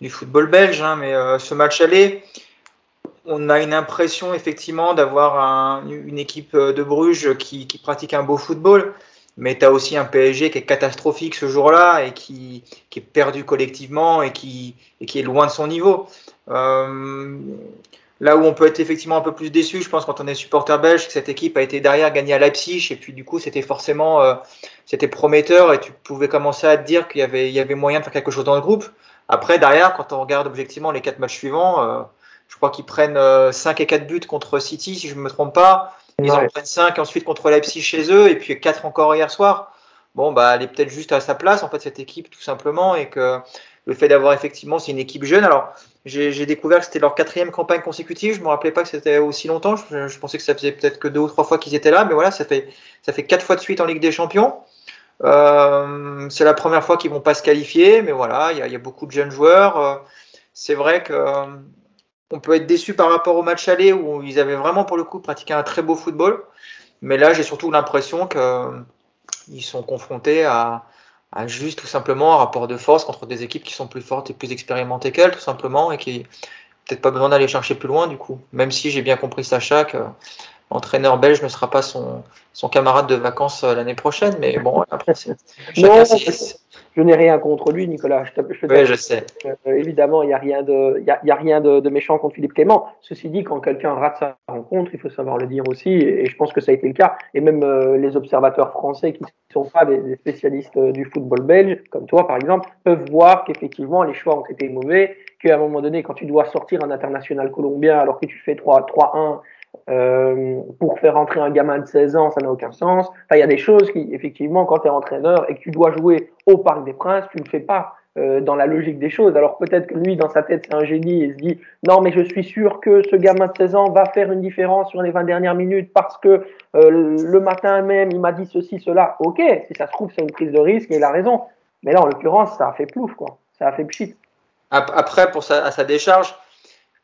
du football belge, hein, mais euh, ce match aller, on a une impression effectivement d'avoir un, une équipe de Bruges qui, pratique un beau football. Mais tu as aussi un PSG qui est catastrophique ce jour-là et qui, est perdu collectivement et qui, est loin de son niveau. Euh, Là où on peut être effectivement un peu plus déçu, je pense, quand on est supporter belge, que cette équipe a été derrière gagner à Leipzig, et puis du coup, c'était forcément euh, c'était prometteur, et tu pouvais commencer à te dire qu'il y avait, il y avait moyen de faire quelque chose dans le groupe. Après, derrière, quand on regarde objectivement les quatre matchs suivants, euh, je crois qu'ils prennent euh, 5 et 4 buts contre City, si je ne me trompe pas. Ils ouais. en prennent 5 ensuite contre Leipzig chez eux, et puis 4 encore hier soir. bon, bah, elle est peut-être juste à sa place, en fait, cette équipe, tout simplement, et que le fait d'avoir effectivement, c'est une équipe jeune. Alors, j'ai découvert que c'était leur quatrième campagne consécutive. Je me rappelais pas que c'était aussi longtemps. Je, pensais que ça faisait peut-être que deux ou trois fois qu'ils étaient là, mais voilà, ça fait ça fait quatre fois de suite en Ligue des Champions. Euh, c'est la première fois qu'ils vont pas se qualifier, mais voilà, il y, y, a beaucoup de jeunes joueurs. Euh, c'est vrai que euh, on peut être déçu par rapport au match aller où ils avaient vraiment pour le coup pratiqué un très beau football, mais là j'ai surtout l'impression qu'ils sont confrontés à, à, juste tout simplement un rapport de force contre des équipes qui sont plus fortes et plus expérimentées qu'elles, tout simplement, et qui peut-être pas besoin d'aller chercher plus loin du coup. Même si j'ai bien compris Sacha que entraîneur belge ne sera pas son, son camarade de vacances euh, l'année prochaine, mais bon, après, non, je n'ai rien contre lui, Nicolas. Je, oui, je sais. Euh, évidemment, il n'y a rien, de, y a, y a rien de, de, méchant contre Philippe Clément. Ceci dit, quand quelqu'un rate sa rencontre, il faut savoir le dire aussi, et, je pense que ça a été le cas. Et même euh, les observateurs français qui ne sont pas des, spécialistes du football belge, comme toi par exemple, peuvent voir qu'effectivement les choix ont été mauvais, qu'à un moment donné, quand tu dois sortir un international colombien alors que tu fais 3-1 euh, pour faire entrer un gamin de 16 ans, ça n'a aucun sens. Enfin, il y a des choses qui, effectivement, quand tu es entraîneur et que tu dois jouer au Parc des Princes, tu ne le fais pas euh, dans la logique des choses. Alors peut-être que lui, dans sa tête, c'est un génie et se dit non, mais je suis sûr que ce gamin de 16 ans va faire une différence sur les 20 dernières minutes parce que euh, le matin même, il m'a dit ceci, cela. Ok, si ça se trouve, c'est une prise de risque et il a raison. Mais là, en l'occurrence, ça a fait plouf, quoi. Ça a fait pchit. Après, pour à sa décharge,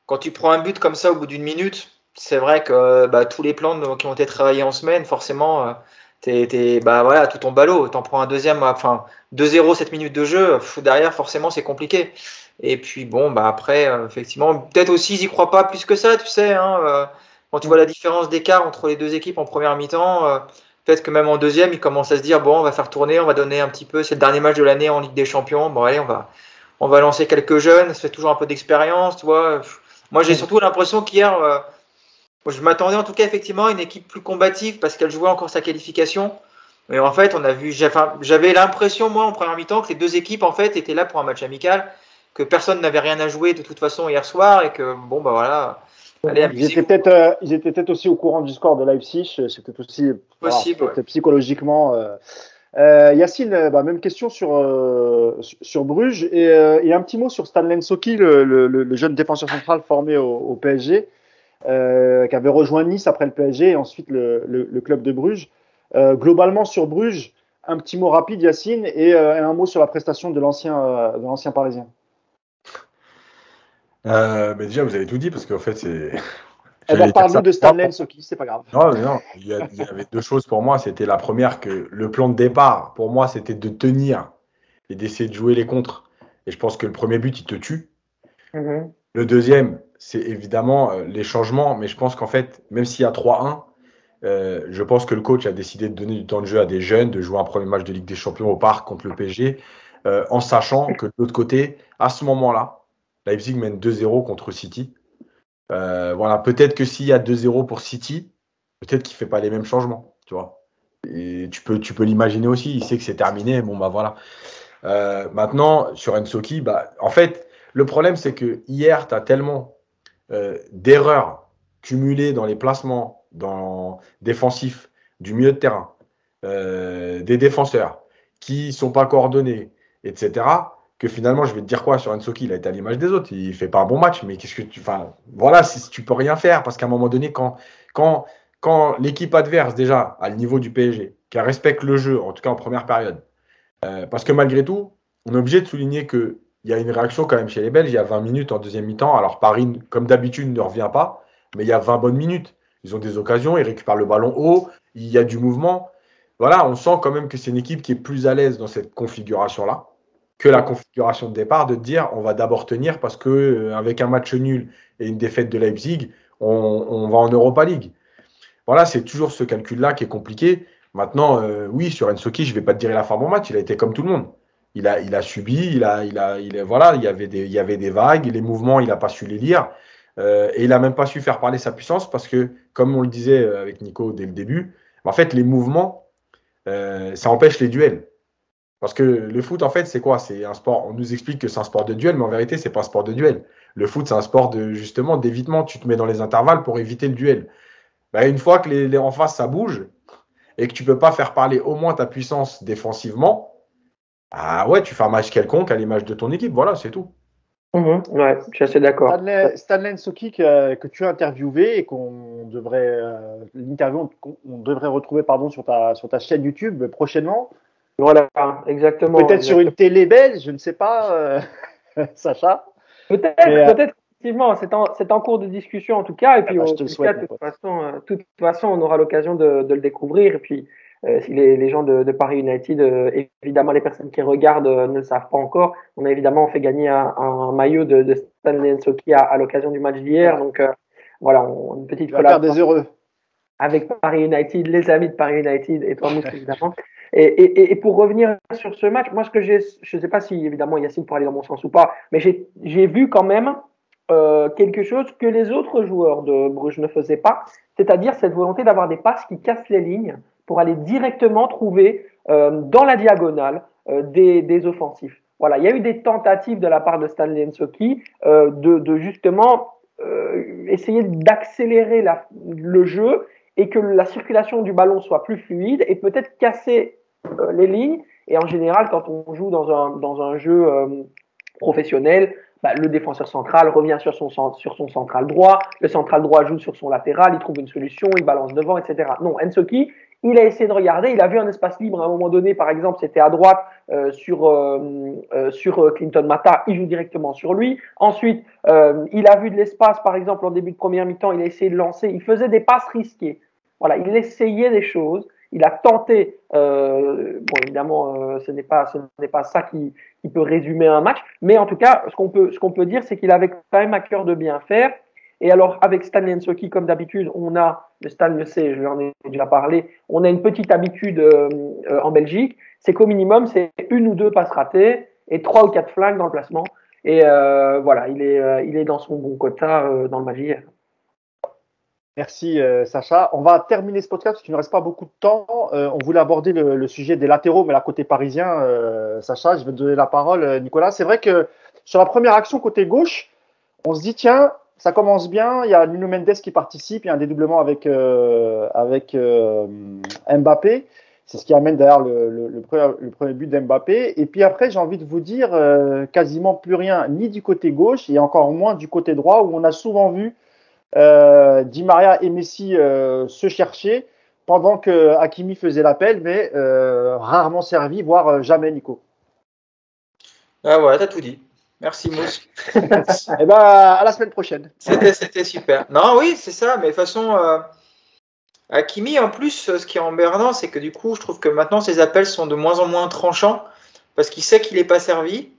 quand tu prends un but comme ça au bout d'une minute, c'est vrai que bah, tous les plans qui ont été travaillés en semaine, forcément, euh, t'es, bah voilà, tout ton ballot. T'en prends un deuxième, enfin 2-0, 7 minutes de jeu, derrière forcément c'est compliqué. Et puis bon, bah après, euh, effectivement, peut-être aussi ils y croient pas plus que ça, tu sais. Hein, euh, quand tu vois la différence d'écart entre les deux équipes en première mi-temps, peut-être que même en deuxième, ils commencent à se dire bon, on va faire tourner, on va donner un petit peu, c'est le dernier match de l'année en Ligue des Champions. Bon allez, on va, on va lancer quelques jeunes, ça fait toujours un peu d'expérience, tu vois. Moi j'ai surtout l'impression qu'hier je m'attendais en tout cas effectivement à une équipe plus combative parce qu'elle jouait encore sa qualification. Mais en fait, on a vu, j'avais l'impression moi en première mi-temps que les deux équipes en fait étaient là pour un match amical, que personne n'avait rien à jouer de toute façon hier soir et que bon bah voilà. ils, étaient peut-être, euh, ils étaient peut-être aussi au courant du score de Leipzig, c'était aussi possible, psychologiquement. Euh, euh, Yacine, bah, même question sur, euh, sur Bruges et, et, un petit mot sur Stan Soki, le, le, le, jeune défenseur central formé au, au PSG. Euh, qui avait rejoint Nice après le PSG et ensuite le, le, club de Bruges. Euh, globalement sur Bruges, un petit mot rapide Yacine et euh, un mot sur la prestation de l'ancien l'ancien parisien. mais déjà vous avez tout dit parce qu'en fait c'est. [laughs] Eh ben, parle-nous de Stanley Soki, c'est pas grave. Non, non, il y, avait deux choses pour moi. C'était la première que le plan de départ, pour moi, c'était de tenir et d'essayer de jouer les contres. Et je pense que le premier but, il te tue. Mm-hmm. Le deuxième, c'est évidemment euh, les changements, mais je pense qu'en fait, même s'il y a 3-1, euh, je pense que le coach a décidé de donner du temps de jeu à des jeunes, de jouer un premier match de Ligue des Champions au parc contre le PSG, euh, en sachant que de l'autre côté, à ce moment-là, Leipzig mène 2-0 contre City. voilà, peut-être que s'il y a 2-0 pour City, peut-être qu'il ne fait pas les mêmes changements, tu vois. Et tu peux, tu peux l'imaginer aussi, il sait que c'est terminé, bon bah voilà. maintenant, sur Ensoki, bah, en fait, le problème, c'est que hier, tu as tellement euh, d'erreurs cumulées dans les placements dans, défensifs du milieu de terrain, euh, des défenseurs qui sont pas coordonnés, etc., que finalement, je vais te dire quoi sur Ensoki Il a été à l'image des autres. Il fait pas un bon match, mais qu'est-ce que tu. Enfin, voilà, si, tu peux rien faire parce qu'à un moment donné, quand l'équipe adverse, déjà, à le niveau du PSG, qui respecte le jeu, en tout cas en première période, euh, parce que malgré tout, on est obligé de souligner que il y a une réaction quand même chez les Belges. Il y a 20 minutes en deuxième mi-temps. Alors Paris, comme d'habitude, ne revient pas, mais il y a 20 bonnes minutes. Ils ont des occasions, ils récupèrent le ballon haut, il y a du mouvement. Voilà, on sent quand même que c'est une équipe qui est plus à l'aise dans cette configuration-là que la configuration de départ de dire on va d'abord tenir parce que euh, avec un match nul et une défaite de Leipzig, on, va en Europa League. Voilà, c'est toujours ce calcul-là qui est compliqué. Maintenant, euh, oui, sur Ensoki, je ne vais pas te dire la fin bon match, il a été comme tout le monde il a, il a subi, il a, il a, il voilà, il y avait des, il y avait des vagues, les mouvements, il n'a pas su les lire, euh, et il n'a même pas su faire parler sa puissance parce que, comme on le disait euh, avec Nico dès le début, en fait, les mouvements, euh, ça empêche les duels. Parce que le foot, en fait, c'est quoi? C'est un sport. On nous explique que c'est un sport de duel, mais en vérité, c'est pas un sport de duel. Le foot, c'est un sport de justement d'évitement. Tu te mets dans les intervalles pour éviter le duel. Bah, une fois que les, les en face ça bouge, et que tu peux pas faire parler au moins ta puissance défensivement, ah ouais, tu fais un match quelconque à l'image de ton équipe. Voilà, c'est tout. Mhm, ouais, je suis assez d'accord. Stanley, Stanley Nsoki que, que, tu as interviewé et qu'on devrait euh, l'interview on devrait retrouver pardon sur ta sur ta chaîne YouTube prochainement. Voilà, exactement. Peut-être sur une télé belge, je ne sais pas, euh, [laughs] Sacha. Peut-être, euh, peut-être effectivement, c'est en, en, cours de discussion en tout cas. Et puis, ah bah, de, toute façon, euh, toute façon, on aura l'occasion de, de, le découvrir. Et puis, euh, les, les, gens de, de Paris United, euh, évidemment, les personnes qui regardent ne le savent pas encore, on a évidemment fait gagner un, un maillot de, de Stanley Nsoki à, à l'occasion du match d'hier. Donc, voilà, on, une petite collab. des heureux. Avec Paris United, les amis de Paris United et toi, [laughs] évidemment. Et, et, et, pour revenir sur ce match, moi, ce que j'ai, je ne sais pas si évidemment Yacine pourrait aller dans mon sens ou pas, mais j'ai vu quand même euh, quelque chose que les autres joueurs de Bruges ne faisaient pas, c'est-à-dire cette volonté d'avoir des passes qui cassent les lignes pour aller directement trouver euh, dans la diagonale euh, des, offensifs. Voilà, il y a eu des tentatives de la part de Stanley Nsoki euh, de, justement essayer d'accélérer le jeu et que la circulation du ballon soit plus fluide et peut-être casser les lignes. Et en général, quand on joue dans un, dans un jeu professionnel, bah, le défenseur central revient sur son, sur son central droit, le central droit joue sur son latéral, il trouve une solution, il balance devant, etc. Non, Ensoki, il a essayé de regarder, il a vu un espace libre à un moment donné, par exemple, c'était à droite euh, sur, euh, euh, sur Clinton Mata, il joue directement sur lui. Ensuite, il a vu de l'espace, par exemple, en début de première mi-temps, il a essayé de lancer, il faisait des passes risquées. Voilà, il essayait des choses il a tenté, euh, bon évidemment euh, ce n'est pas ce n'est pas ça qui, qui, peut résumer un match, mais en tout cas ce qu'on peut ce qu'on peut dire c'est qu'il avait quand même à cœur de bien faire. Et alors avec Stan Lensoki comme d'habitude on a, le Stan le sait, je lui en ai déjà parlé, on a une petite habitude euh, euh, en Belgique, c'est qu'au minimum c'est une ou deux passes ratées et trois ou quatre flingues dans le placement. Et euh, voilà, il est il est dans son bon quota dans le match Merci euh, Sacha. On va terminer ce podcast parce qu'il ne reste pas beaucoup de temps. Euh, on voulait aborder le, sujet des latéraux, mais la côté parisien, euh, Sacha, je vais te donner la parole, Nicolas. C'est vrai que sur la première action côté gauche, on se dit tiens, ça commence bien. Il y a Nuno Mendes qui participe, il y a un dédoublement avec avec Mbappé. C'est ce qui amène d'ailleurs le, le, le, premier, le premier but d'Mbappé. Et puis après, j'ai envie de vous dire quasiment plus rien, ni du côté gauche et encore moins du côté droit, où on a souvent vu euh, Di Maria et Messi euh, se cherchaient pendant que Hakimi faisait l'appel, mais euh, rarement servi, voire euh, jamais, Nico. Ah ouais, t'as tout dit. Merci Mousse. [laughs] eh ben, à la semaine prochaine. C'était super. Non, oui, c'est ça, mais de toute façon, Hakimi, en plus, ce qui est emmerdant, c'est que du coup, je trouve que maintenant, ses appels sont de moins en moins tranchants, parce qu'il sait qu'il n'est pas servi.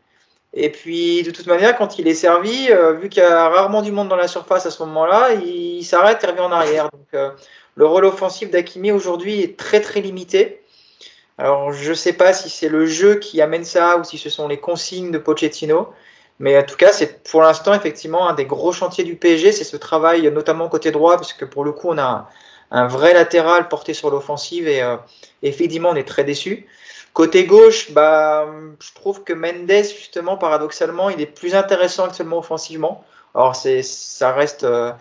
Et puis, de toute manière, quand il est servi, euh, vu qu'il y a rarement du monde dans la surface à ce moment-là, il, s'arrête et revient en arrière. Donc, euh, le rôle offensif d'Akimi aujourd'hui est très très limité. Alors, je ne sais pas si c'est le jeu qui amène ça ou si ce sont les consignes de Pochettino. Mais en tout cas, c'est pour l'instant effectivement un des gros chantiers du PSG, c'est ce travail notamment côté droit, parce que pour le coup, on a un, vrai latéral porté sur l'offensive et euh, effectivement, on est très déçu. Côté gauche, bah, je trouve que Mendes, justement, paradoxalement, il est plus intéressant actuellement offensivement. Alors, c'est, ça reste euh,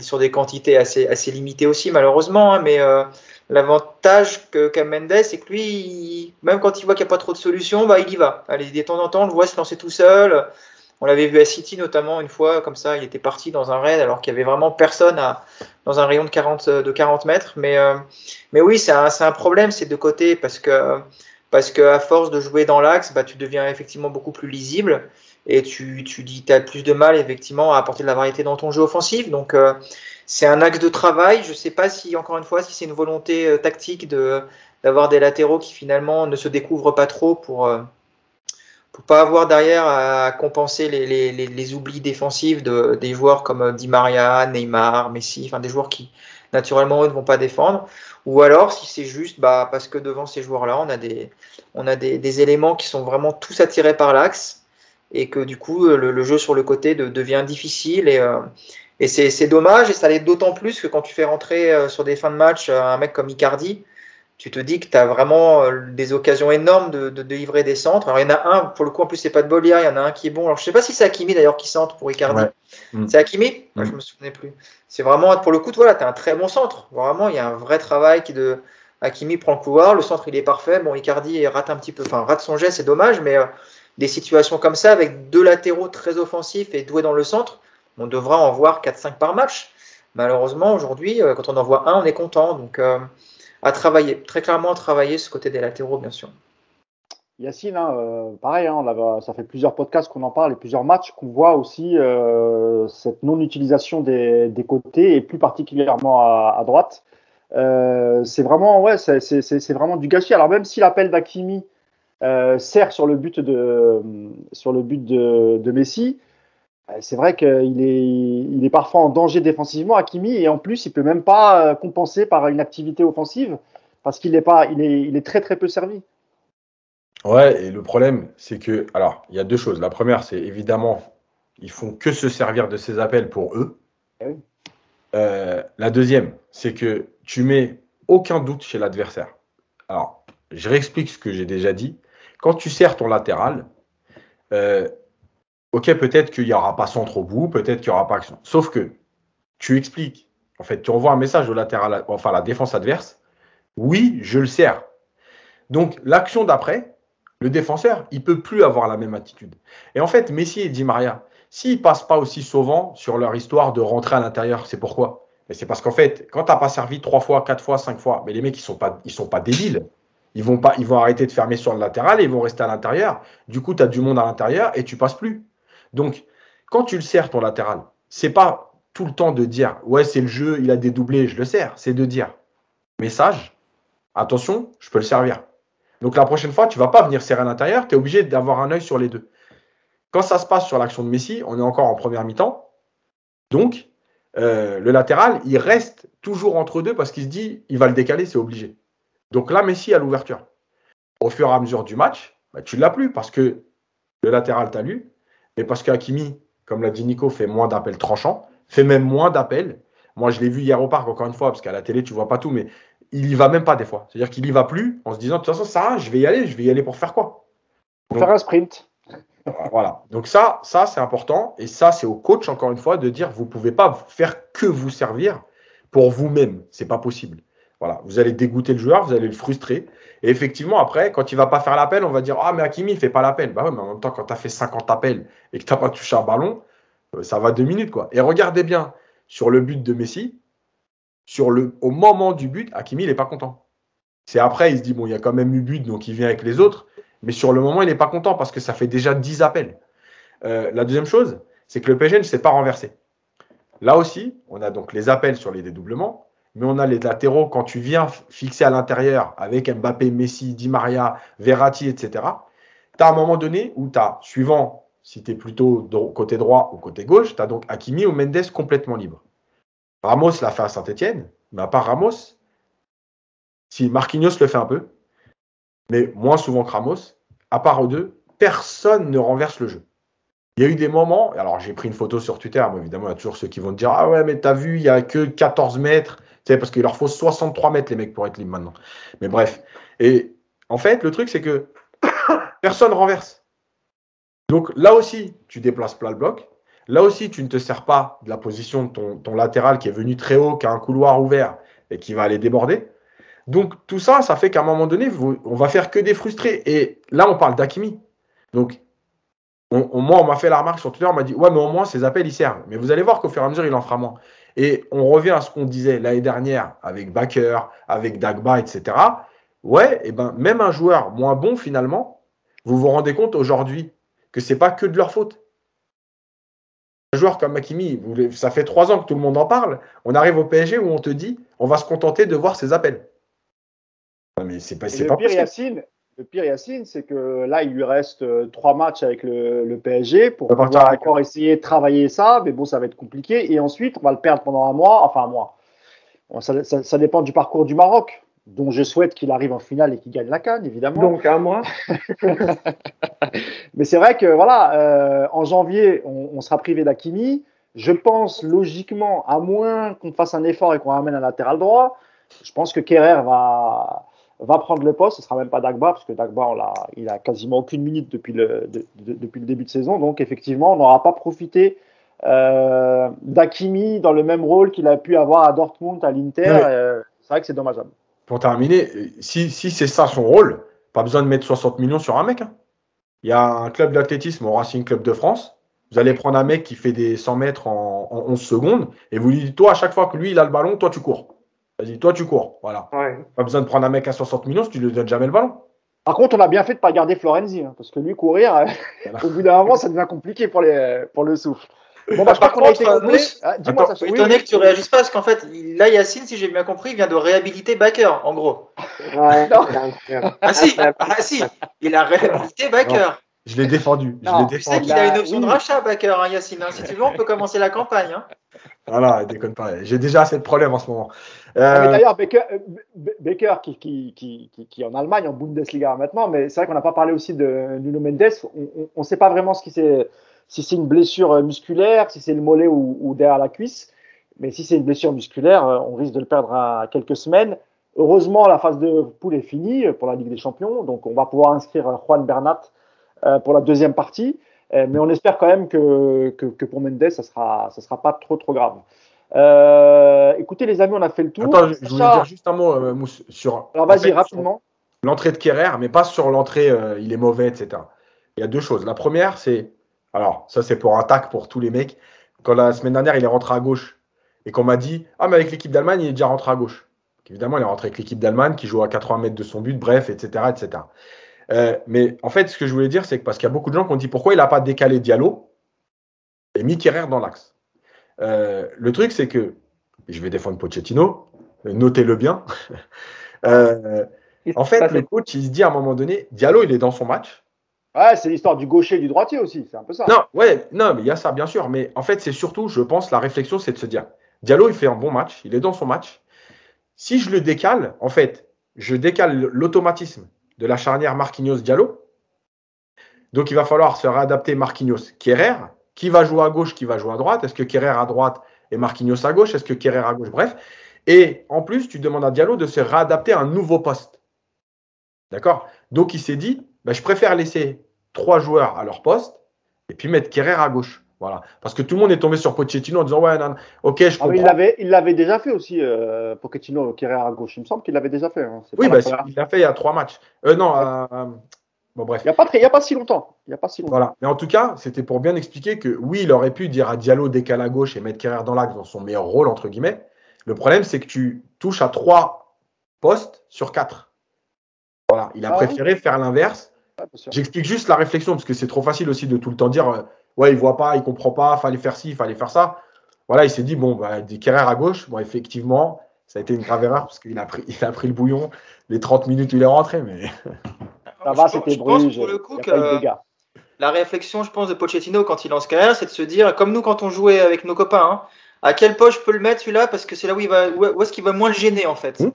sur des quantités assez, assez limitées aussi, malheureusement, hein, mais euh, l'avantage que, qu'a Mendes, c'est que lui, même quand il voit qu'il n'y a pas trop de solutions, bah, il y va. Allez, de temps en temps, on le voit se lancer tout seul. On l'avait vu à City notamment une fois, comme ça, il était parti dans un raid alors qu'il y avait vraiment personne dans un rayon de 40, de 40 mètres. Mais, euh, mais oui, c'est un, un problème ces deux côtés parce que à force de jouer dans l'axe, bah, tu deviens effectivement beaucoup plus lisible et tu, tu dis as plus de mal effectivement à apporter de la variété dans ton jeu offensif. Donc euh, c'est un axe de travail. Je sais pas si encore une fois si c'est une volonté euh, tactique de d'avoir des latéraux qui finalement ne se découvrent pas trop pour euh, pour pas avoir derrière à compenser les, les, les, oublis défensifs de, des joueurs comme Di Maria, Neymar, Messi, enfin des joueurs qui naturellement eux ne vont pas défendre. Ou alors si c'est juste bah, parce que devant ces joueurs-là, on a, des, on a des, éléments qui sont vraiment tous attirés par l'axe et que du coup le, le, jeu sur le côté de, devient difficile et, euh, et c'est dommage et ça l'est d'autant plus que quand tu fais rentrer euh, sur des fins de match euh, un mec comme Icardi, tu te dis que tu as vraiment euh, des occasions énormes de, de, de, livrer des centres. Alors, il y en a un, pour le coup, en plus, c'est pas de Bolia, il y en a un qui est bon. Alors, je sais pas si c'est Hakimi d'ailleurs qui centre pour Icardi. Ouais. Mm. C'est Hakimi? Mm. Je me souvenais plus. C'est vraiment, pour le coup, voilà, tu as un très bon centre. Vraiment, il y a un vrai travail qui de, Hakimi prend le couloir, le centre il est parfait. Bon, Icardi rate un petit peu, enfin rate son geste, c'est dommage, mais des situations comme ça avec deux latéraux très offensifs et doués dans le centre, on devra en voir 4-5 par match. Malheureusement, aujourd'hui, quand on en voit un, on est content. Donc, à travailler, très clairement à travailler ce côté des latéraux, bien sûr. Yacine, hein, euh, pareil, hein, ça fait plusieurs podcasts qu'on en parle et plusieurs matchs qu'on voit aussi euh, cette non-utilisation des, côtés et plus particulièrement à, droite. Euh, c'est vraiment, ouais, vraiment du gâchis. Alors même si l'appel d'Akimi sert sur le but de, sur le but de Messi, c'est vrai qu'il est, il est parfois en danger défensivement, Hakimi, et en plus, il peut même pas compenser par une activité offensive parce qu'il est pas, il est, il est très très peu servi. Ouais, et le problème, c'est que, alors, il y a deux choses. La première, c'est évidemment, ils font que se servir de ces appels pour eux. Eh euh, la deuxième, c'est que tu mets aucun doute chez l'adversaire. Alors, je réexplique ce que j'ai déjà dit. Quand tu sers ton latéral, euh, ok, peut-être qu'il n'y aura pas centre au bout, peut-être qu'il n'y aura pas action. Sauf que tu expliques, en fait, tu envoies un message au latéral, enfin la défense adverse. Oui, je le sers. Donc, l'action d'après, le défenseur, il peut plus avoir la même attitude. Et en fait, Messi et Di Maria, s'ils passent pas aussi souvent sur leur histoire de rentrer à l'intérieur, c'est pourquoi? Mais c'est parce qu'en fait, quand tu n'as pas servi trois fois, quatre fois, cinq fois, mais les mecs ils sont pas, ils sont pas débiles. Ils vont pas, ils vont arrêter de fermer sur le latéral et ils vont rester à l'intérieur. Du coup, tu as du monde à l'intérieur et tu passes plus. Donc, quand tu le sers ton latéral, c'est pas tout le temps de dire ouais c'est le jeu, il a dédoublé, je le sers. C'est de dire message, attention, je peux le servir. Donc la prochaine fois, tu vas pas venir serrer à l'intérieur, tu es obligé d'avoir un œil sur les deux. Quand ça se passe sur l'action de Messi, on est encore en première mi-temps. Donc, euh, le latéral, il reste toujours entre deux parce qu'il se dit, il va le décaler, c'est obligé. Donc là, Messi a l'ouverture. Au fur et à mesure du match, bah, tu ne l'as plus parce que le latéral t'a lu, mais parce qu'Akimi, comme l'a dit Nico, fait moins d'appels tranchants, fait même moins d'appels. Moi, je l'ai vu hier au parc, encore une fois, parce qu'à la télé, tu vois pas tout, mais il y va même pas des fois. C'est-à-dire qu'il y va plus en se disant de toute façon ça, je vais y aller, je vais y aller pour faire quoi? Pour faire un sprint. Voilà. Donc ça, ça c'est important et ça c'est au coach encore une fois de dire vous pouvez pas faire que vous servir pour vous-même, c'est pas possible. Voilà, vous allez dégoûter le joueur, vous allez le frustrer. Et effectivement, après, quand il va pas faire l'appel, on va dire Ah, mais Hakimi, il fait pas l'appel. Bah ouais, mais en même temps, quand tu as fait 50 appels et que tu pas touché un ballon, euh, ça va deux minutes, quoi. Et regardez bien, sur le but de Messi, sur le, au moment du but, Hakimi, il n'est pas content. C'est après, il se dit, bon, il y a quand même eu but, donc il vient avec les autres. Mais sur le moment, il n'est pas content parce que ça fait déjà 10 appels. Euh, la deuxième chose, c'est que le PSG ne s'est pas renversé. Là aussi, on a donc les appels sur les dédoublements, mais on a les latéraux quand tu viens fixer à l'intérieur avec Mbappé, Messi, Di Maria, Verratti, etc. Tu as un moment donné où tu as, suivant si tu es plutôt côté droit ou côté gauche, tu as donc Hakimi ou Mendes complètement libre. Ramos l'a fait à Saint-Etienne, mais à part Ramos, si Marquinhos le fait un peu, mais moins souvent que Ramos, à part eux deux, personne ne renverse le jeu. Il y a eu des moments, alors j'ai pris une photo sur Twitter, mais évidemment, il y a toujours ceux qui vont te dire Ah ouais, mais t'as vu, il n'y a que 14 mètres, sais, parce qu'il leur faut 63 mètres, les mecs, pour être libres maintenant. Mais bref. Et en fait, le truc, c'est que [coughs] personne renverse. Donc là aussi, tu déplaces plat le bloc, Là aussi, tu ne te sers pas de la position de ton, latéral qui est venu très haut, qui a un couloir ouvert et qui va aller déborder. Donc tout ça, ça fait qu'à un moment donné, on va faire que des frustrés. Et là, on parle d'Akimi. Donc, on, moi, on m'a fait la remarque sur Twitter, on m'a dit, ouais, mais au moins, ces appels, ils servent. Mais vous allez voir qu'au fur et à mesure, il en fera moins. Et on revient à ce qu'on disait l'année dernière avec Baker, avec Dagba, etc. Ouais, et ben, même un joueur moins bon, finalement, vous vous rendez compte aujourd'hui que c'est pas que de leur faute un joueur comme Makimi, ça fait trois ans que tout le monde en parle. On arrive au PSG où on te dit, on va se contenter de voir ses appels. Mais c'est pas, le pas pire, Yacine, le pire, Yacine, c'est que là, il lui reste euh, trois matchs avec le, PSG pour pouvoir encore essayer de travailler ça. Mais bon, ça va être compliqué. Et ensuite, on va le perdre pendant un mois. Enfin, un mois. ça dépend du parcours du Maroc dont je souhaite qu'il arrive en finale et qu'il gagne la canne, évidemment. Donc à moi. [laughs] [laughs] Mais c'est vrai que voilà, euh, en janvier, on, sera privé d'Akimi. Je pense logiquement, à moins qu'on fasse un effort et qu'on ramène un latéral droit, je pense que Kerrer va, va prendre le poste. Ce sera même pas Dagba, parce que Dagba, il a quasiment aucune minute depuis le, depuis le début de saison. Donc effectivement, on n'aura pas profité euh, d'Akimi dans le même rôle qu'il a pu avoir à Dortmund, à l'Inter. Euh, c'est vrai que c'est dommageable. pour terminer, si, si c'est ça son rôle, pas besoin de mettre 60 millions sur un mec. hein. Il y a un club d'athlétisme au Racing Club de France. Vous allez prendre un mec qui fait des 100 mètres en, en 11 secondes et vous lui dites, toi, à chaque fois que lui, il a le ballon, toi, tu cours. Vas-y, toi, tu cours. Voilà. Ouais. Pas besoin de prendre un mec à 60 millions si tu lui donnes jamais le ballon. Par contre, on a bien fait de pas garder Florenzi, hein, parce que lui courir, euh, Voilà. [laughs] au bout d'un moment, ça devient compliqué pour, les, pour le souffle. Bon, bah, je crois Par qu'on a contre, été Ah, Dis-moi, Oui, étonné oui. que tu réagisses pas parce qu'en fait, là, Yacine, si j'ai bien compris, il vient de réhabiliter Baker, en gros. Ouais. Ah si, ah si, il a réhabilité Baker. Je l'ai défendu. Je sais qu'il a une Là, option oui. de rachat, Baker, hein, Yacine. hein. Si tu veux, on peut commencer la campagne. hein. Voilà, déconne pas. J'ai déjà assez de problèmes en ce moment. Ah, Euh, D'ailleurs, Baker, euh, Baker qui, est en Allemagne, en Bundesliga maintenant, mais c'est vrai qu'on n'a pas parlé aussi de Nuno Mendes. On ne sait pas vraiment ce qui si c'est une blessure euh, musculaire, si c'est le mollet ou, ou derrière la cuisse. Mais si c'est une blessure musculaire, on risque de le perdre à quelques semaines. Heureusement, la phase de poule est finie pour la Ligue des Champions, donc on va pouvoir inscrire Juan Bernat pour la deuxième partie. Euh, mais on espère quand même que, que, que pour Mendes, ça sera, ça sera pas trop trop grave. Euh, écoutez les amis, on a fait le tour. Attends, je, je voulais dire juste un mot, euh, Mousse, sur. alors vas-y rapidement. L'entrée de Kerrer, mais pas sur l'entrée, euh, il est mauvais, etc. Il y a deux choses. La première, c'est. Alors, ça, c'est pour un tac pour tous les mecs. Quand la semaine dernière, il est rentré à gauche et qu'on m'a dit Ah, mais avec l'équipe d'Allemagne, il est déjà rentré à gauche. Donc, évidemment, il est rentré avec l'équipe d'Allemagne qui joue à 80 mètres de son but, bref, etc. etc. Euh, mais en fait, ce que je voulais dire, c'est que parce qu'il y a beaucoup de gens qui ont dit pourquoi il n'a pas décalé Diallo et mis Kerrer dans l'axe? Euh, le truc, c'est que, je vais défendre Pochettino, notez-le bien. [laughs] Euh, en fait, le coach, il se dit à un moment donné, Diallo, il est dans son match. Ouais, c'est l'histoire du gaucher et du droitier aussi, c'est un peu ça. Non, ouais, non, mais il y a ça, bien sûr. Mais en fait, c'est surtout, je pense, la réflexion, c'est de se dire, Diallo, il fait un bon match, il est dans son match. Si je le décale, en fait, je décale l'automatisme de la charnière Marquinhos-Diallo. Donc, il va falloir se réadapter Marquinhos-Kerrer. Qui va jouer à gauche, qui va jouer à droite Est-ce que Kerrer à droite et Marquinhos à gauche? Est-ce que Kerrer à gauche? Bref. Et en plus, tu demandes à Diallo de se réadapter à un nouveau poste. D'accord? Donc, il s'est dit, bah, je préfère laisser trois joueurs à leur poste et puis mettre Kerrer à gauche. Voilà. Parce que tout le monde est tombé sur Pochettino en disant, ouais, non, non, ok, je Ah, comprends. mais il l'avait, il l'avait déjà fait aussi, euh, Pochettino, Kerrer à gauche. Il me semble qu'il l'avait déjà fait. hein. Oui, bah, il l'a fait il y a trois matchs. Euh, non, euh, bon, bref. Il n'y a, pas très- il y a pas si longtemps. Il y a pas si longtemps. Voilà. Mais en tout cas, c'était pour bien expliquer que oui, il aurait pu dire à Diallo décale à gauche et mettre Kerrer dans l'axe dans son meilleur rôle, entre guillemets. Le problème, c'est que tu touches à trois postes sur quatre. Voilà. Il a Ah préféré faire l'inverse. J'explique juste la réflexion parce que c'est trop facile aussi de tout le temps dire euh, ouais, il voit pas, il comprend pas, fallait faire ci, fallait faire ça. Voilà, il s'est dit bon, bah, des à gauche. Bon, effectivement, ça a été une grave erreur parce qu'il a pris, [laughs] il a pris le bouillon les 30 minutes où il est rentré. Mais [laughs] Ça va, c'était je pense Bruges. pour le coup que la réflexion, je pense, de Pochettino quand il lance carrière, c'est de se dire, comme nous quand on jouait avec nos copains, hein, à quelle poche je peux le mettre celui-là parce que c'est là où il va, où est-ce qu'il va moins le gêner en fait. Mmh.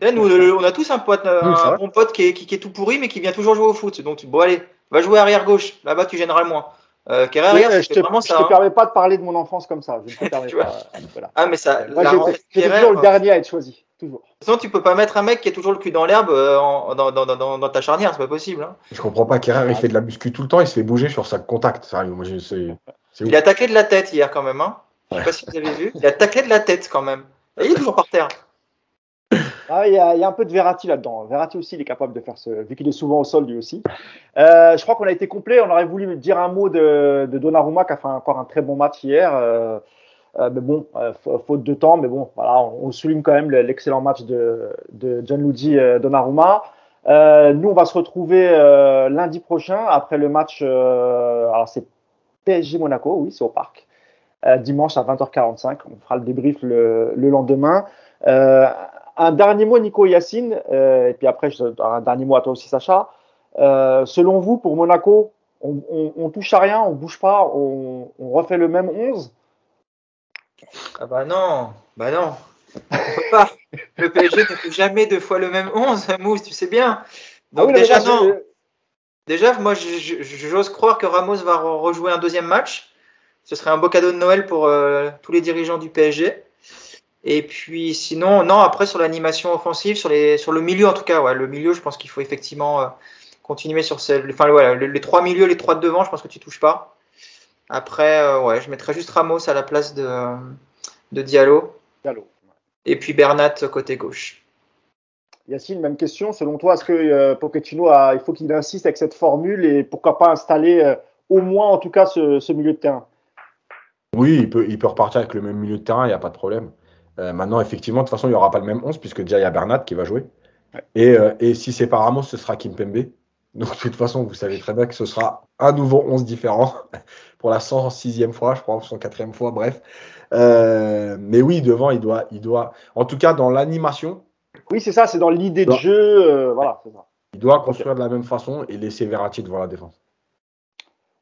Et nous, on a tous un pote, Oui, un bon pote qui est, qui, qui est tout pourri mais qui vient toujours jouer au foot. Donc bon allez, va jouer arrière gauche. Là-bas tu gêneras le moins. Euh, Oui, euh, je te, vraiment je ça. te hein. permets pas de parler de mon enfance comme ça. Je ne te [laughs] permets Tu vois. pas. euh, voilà. Ah mais ça, Moi, j'étais- toujours le euh, dernier à être choisi. Toujours. Sinon, tu peux pas mettre un mec qui est toujours le cul dans l'herbe euh, dans, dans, dans, dans ta charnière, c'est pas possible. hein. je comprends pas. Kerrer, il fait de la muscu tout le temps, il se fait bouger sur sa contact. Sérieux, moi, je-. Il a taclé de la tête hier quand même. Hein. Je sais pas si vous avez vu. Il a taclé de la tête quand même. Et il est toujours par terre. Ah, il, y a, y a un peu de Verratti là-dedans. Verratti aussi, il est capable de faire ce. Vu qu'il est souvent au sol, lui aussi. Euh, je crois qu'on a été complet. On aurait voulu dire un mot de, de Donnarumma qui a fait encore un très bon match hier. Euh, euh, mais bon, fa- faute de temps. Mais bon, voilà, on, souligne quand même le- l'excellent match de, de Gianluigi Donnarumma. Nous, on va se retrouver lundi prochain après le match. alors, c'est PSG Monaco, oui, c'est au parc. Dimanche à 20h45. On fera le débrief le, le lendemain. Un dernier mot, Nico Yacine, euh, et puis après, je, un dernier mot à toi aussi, Sacha. Euh, selon vous, pour Monaco, on, on, on touche à rien, on bouge pas, on, on refait le même 11 Ah bah non, bah non. On peut pas. Le PSG ne fait jamais deux fois le même 11, Mousse, tu sais bien. Donc Ah oui, mais déjà, moi, non. je- Déjà, moi, j'ose croire que Ramos va re- rejouer un deuxième match. Ce serait un beau cadeau de Noël pour euh, tous les dirigeants du PSG. Et puis, sinon, non, après, sur l'animation offensive, sur, les, sur le milieu en tout cas, ouais, le milieu, je pense qu'il faut effectivement euh, continuer sur enfin, voilà, les, les trois milieux, les trois de devant, je pense que tu touches pas. Après, euh, ouais, je mettrais juste Ramos à la place de, de Diallo. Diallo. Et puis Bernat côté gauche. Yacine, même question. Selon toi, est-ce que euh, Pochettino a, il faut qu'il insiste avec cette formule et pourquoi pas installer euh, au moins, en tout cas, ce, milieu de terrain? Oui, il peut, il peut repartir avec le même milieu de terrain, il n'y a pas de problème. Euh, maintenant, effectivement, de toute façon, il n'y aura pas le même 11 puisque déjà il y a Bernat qui va jouer. Et, et, si c'est pas Ramos, ce sera Kimpembe. Donc, de toute façon, vous savez très bien que ce sera un nouveau 11 différent [laughs] pour la 106e fois, je crois, ou 104e fois, bref. mais oui, devant, il doit, il doit, en tout cas, dans l'animation, oui, c'est ça, c'est dans l'idée de jeu. Euh, voilà, c'est ça. Il doit construire de la même façon et laisser Verratti devant la défense.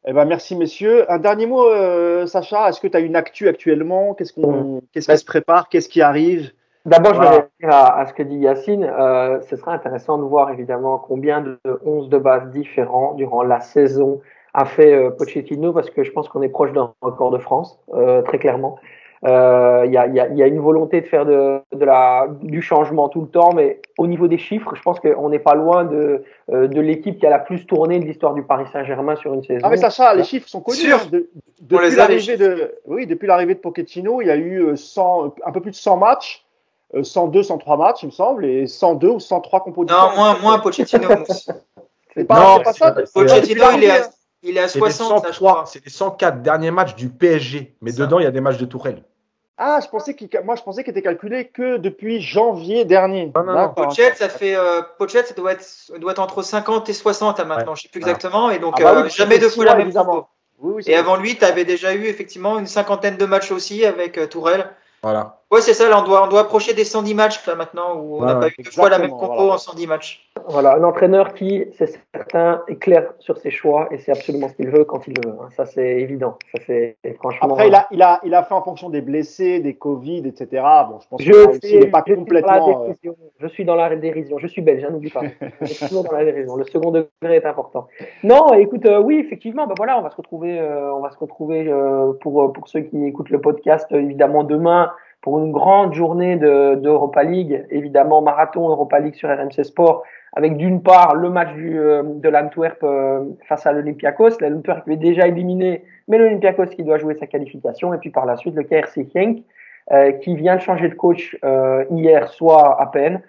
Eh ben, merci, messieurs. Un dernier mot, euh, Sacha. Est-ce que tu as une actu actuellement? Qu'est-ce qu'on, qu'est-ce qui se prépare? Qu'est-ce qui arrive? D'abord, je vais réagir à, ce que dit Yacine. Euh, ce serait intéressant de voir évidemment combien de 11 de base différents durant la saison a fait Pochettino, parce que je pense qu'on est proche d'un record de France, très clairement. Il euh, y, a, y, y, a, une volonté de faire de, de, la, du changement tout le temps, mais au niveau des chiffres, je pense qu'on n'est pas loin de, euh, de l'équipe qui a la plus tourné de l'histoire du Paris Saint-Germain sur une saison. Ah mais Sacha, les chiffres sont connus. Hein. De, depuis l'arrivée de, oui, depuis l'arrivée de Pochettino, il y a eu 100, euh, un peu plus de 100 matchs. 102, 103 matchs, il me semble, et 102 ou 103 compositions. Non, moins, moins Pochettino. [laughs] c'est pas, pas ça. Pochettino, il est à, il est à 60, C'est les 104 derniers matchs du PSG, mais dedans, il y a des matchs de Tourelle. Ah, je pensais qu'il, moi, je pensais qu'il était calculé que depuis janvier dernier. Non, non, Pochette, ça fait, euh, Pochette, ça doit être, doit être entre 50 et 60 à maintenant, je sais plus exactement, et donc, ah bah euh, jamais deux fois la même oui, et avant lui, tu avais déjà eu effectivement une cinquantaine de matchs aussi avec euh, Tourelle. Voilà. Ouais, c'est ça, là, on doit, on doit approcher des 110 matchs là, maintenant, où on n'a pas eu deux fois la même compo en 110 matchs. Voilà, un entraîneur qui, c'est certain, est clair sur ses choix et c'est absolument ce qu'il veut quand il le veut. Hein. Ça, c'est évident. Ça, c'est franchement. Après, il a, il, a, il a fait en fonction des blessés, des Covid, etc. Bon, je pense n'est pas complètement. Euh, je suis dans la dérision. Je suis belge, hein, n'oublie pas. je suis toujours dans la dérision. Le second degré est important. Non, écoute, euh, oui, effectivement, ben voilà, on va se retrouver, euh, on va se retrouver pour, pour ceux qui écoutent le podcast, évidemment, demain pour une grande journée d'Europa League, évidemment marathon Europa League sur RMC Sport, avec d'une part le match du, euh, de l'Antwerp euh, face à l'Olympiakos, l'Antwerp qui est déjà éliminé, mais l'Olympiakos qui doit jouer sa qualification, et puis par la suite le KRC Genk euh, qui vient de changer de coach hier soir à peine,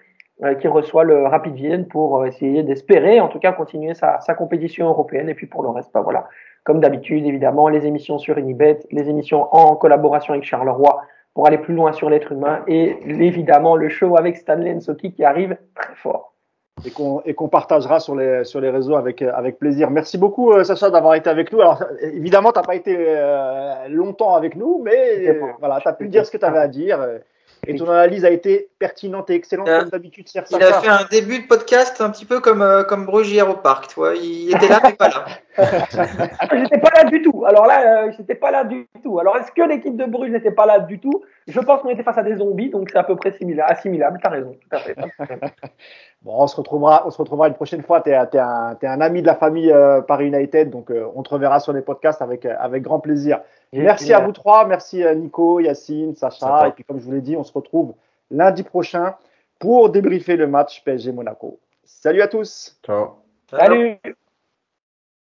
qui reçoit le Rapid Vienne pour essayer d'espérer, en tout cas continuer sa, sa, compétition européenne, et puis pour le reste, bah voilà, comme d'habitude évidemment, les émissions sur Unibet, les émissions en collaboration avec Charleroi, pour aller plus loin sur l'être humain et évidemment le show avec Stanley Nsoki qui arrive très fort. Et qu'on partagera sur les, sur les réseaux avec, avec plaisir. Merci beaucoup, euh, Sacha, d'avoir été avec nous. Alors, évidemment, tu n'as pas été euh, longtemps avec nous, mais voilà, tu as pu dire ce que tu avais à dire. Et ton analyse a été pertinente et excellente, comme d'habitude. Il a fait un début de podcast un petit peu comme, euh, comme Bruges hier au parc. Tu vois. Il était là, mais pas là. j'étais pas là du tout. Alors là, euh, j'étais pas là du tout. Alors, est-ce que l'équipe de Bruges n'était pas là du tout? Je pense qu'on était face à des zombies, donc c'est à peu près assimilable. Tu as raison. Tout à fait. [laughs] bon, on se retrouvera, on se retrouvera une prochaine fois. Tu es, un, un, ami de la famille euh, Paris United, donc on te reverra sur les podcasts avec, avec grand plaisir. Merci à vous trois. Merci à Nico, Yacine, Sacha. Et puis, comme je vous l'ai dit, on se retrouve lundi prochain pour débriefer le match PSG Monaco. Salut à tous. Ciao. Salut.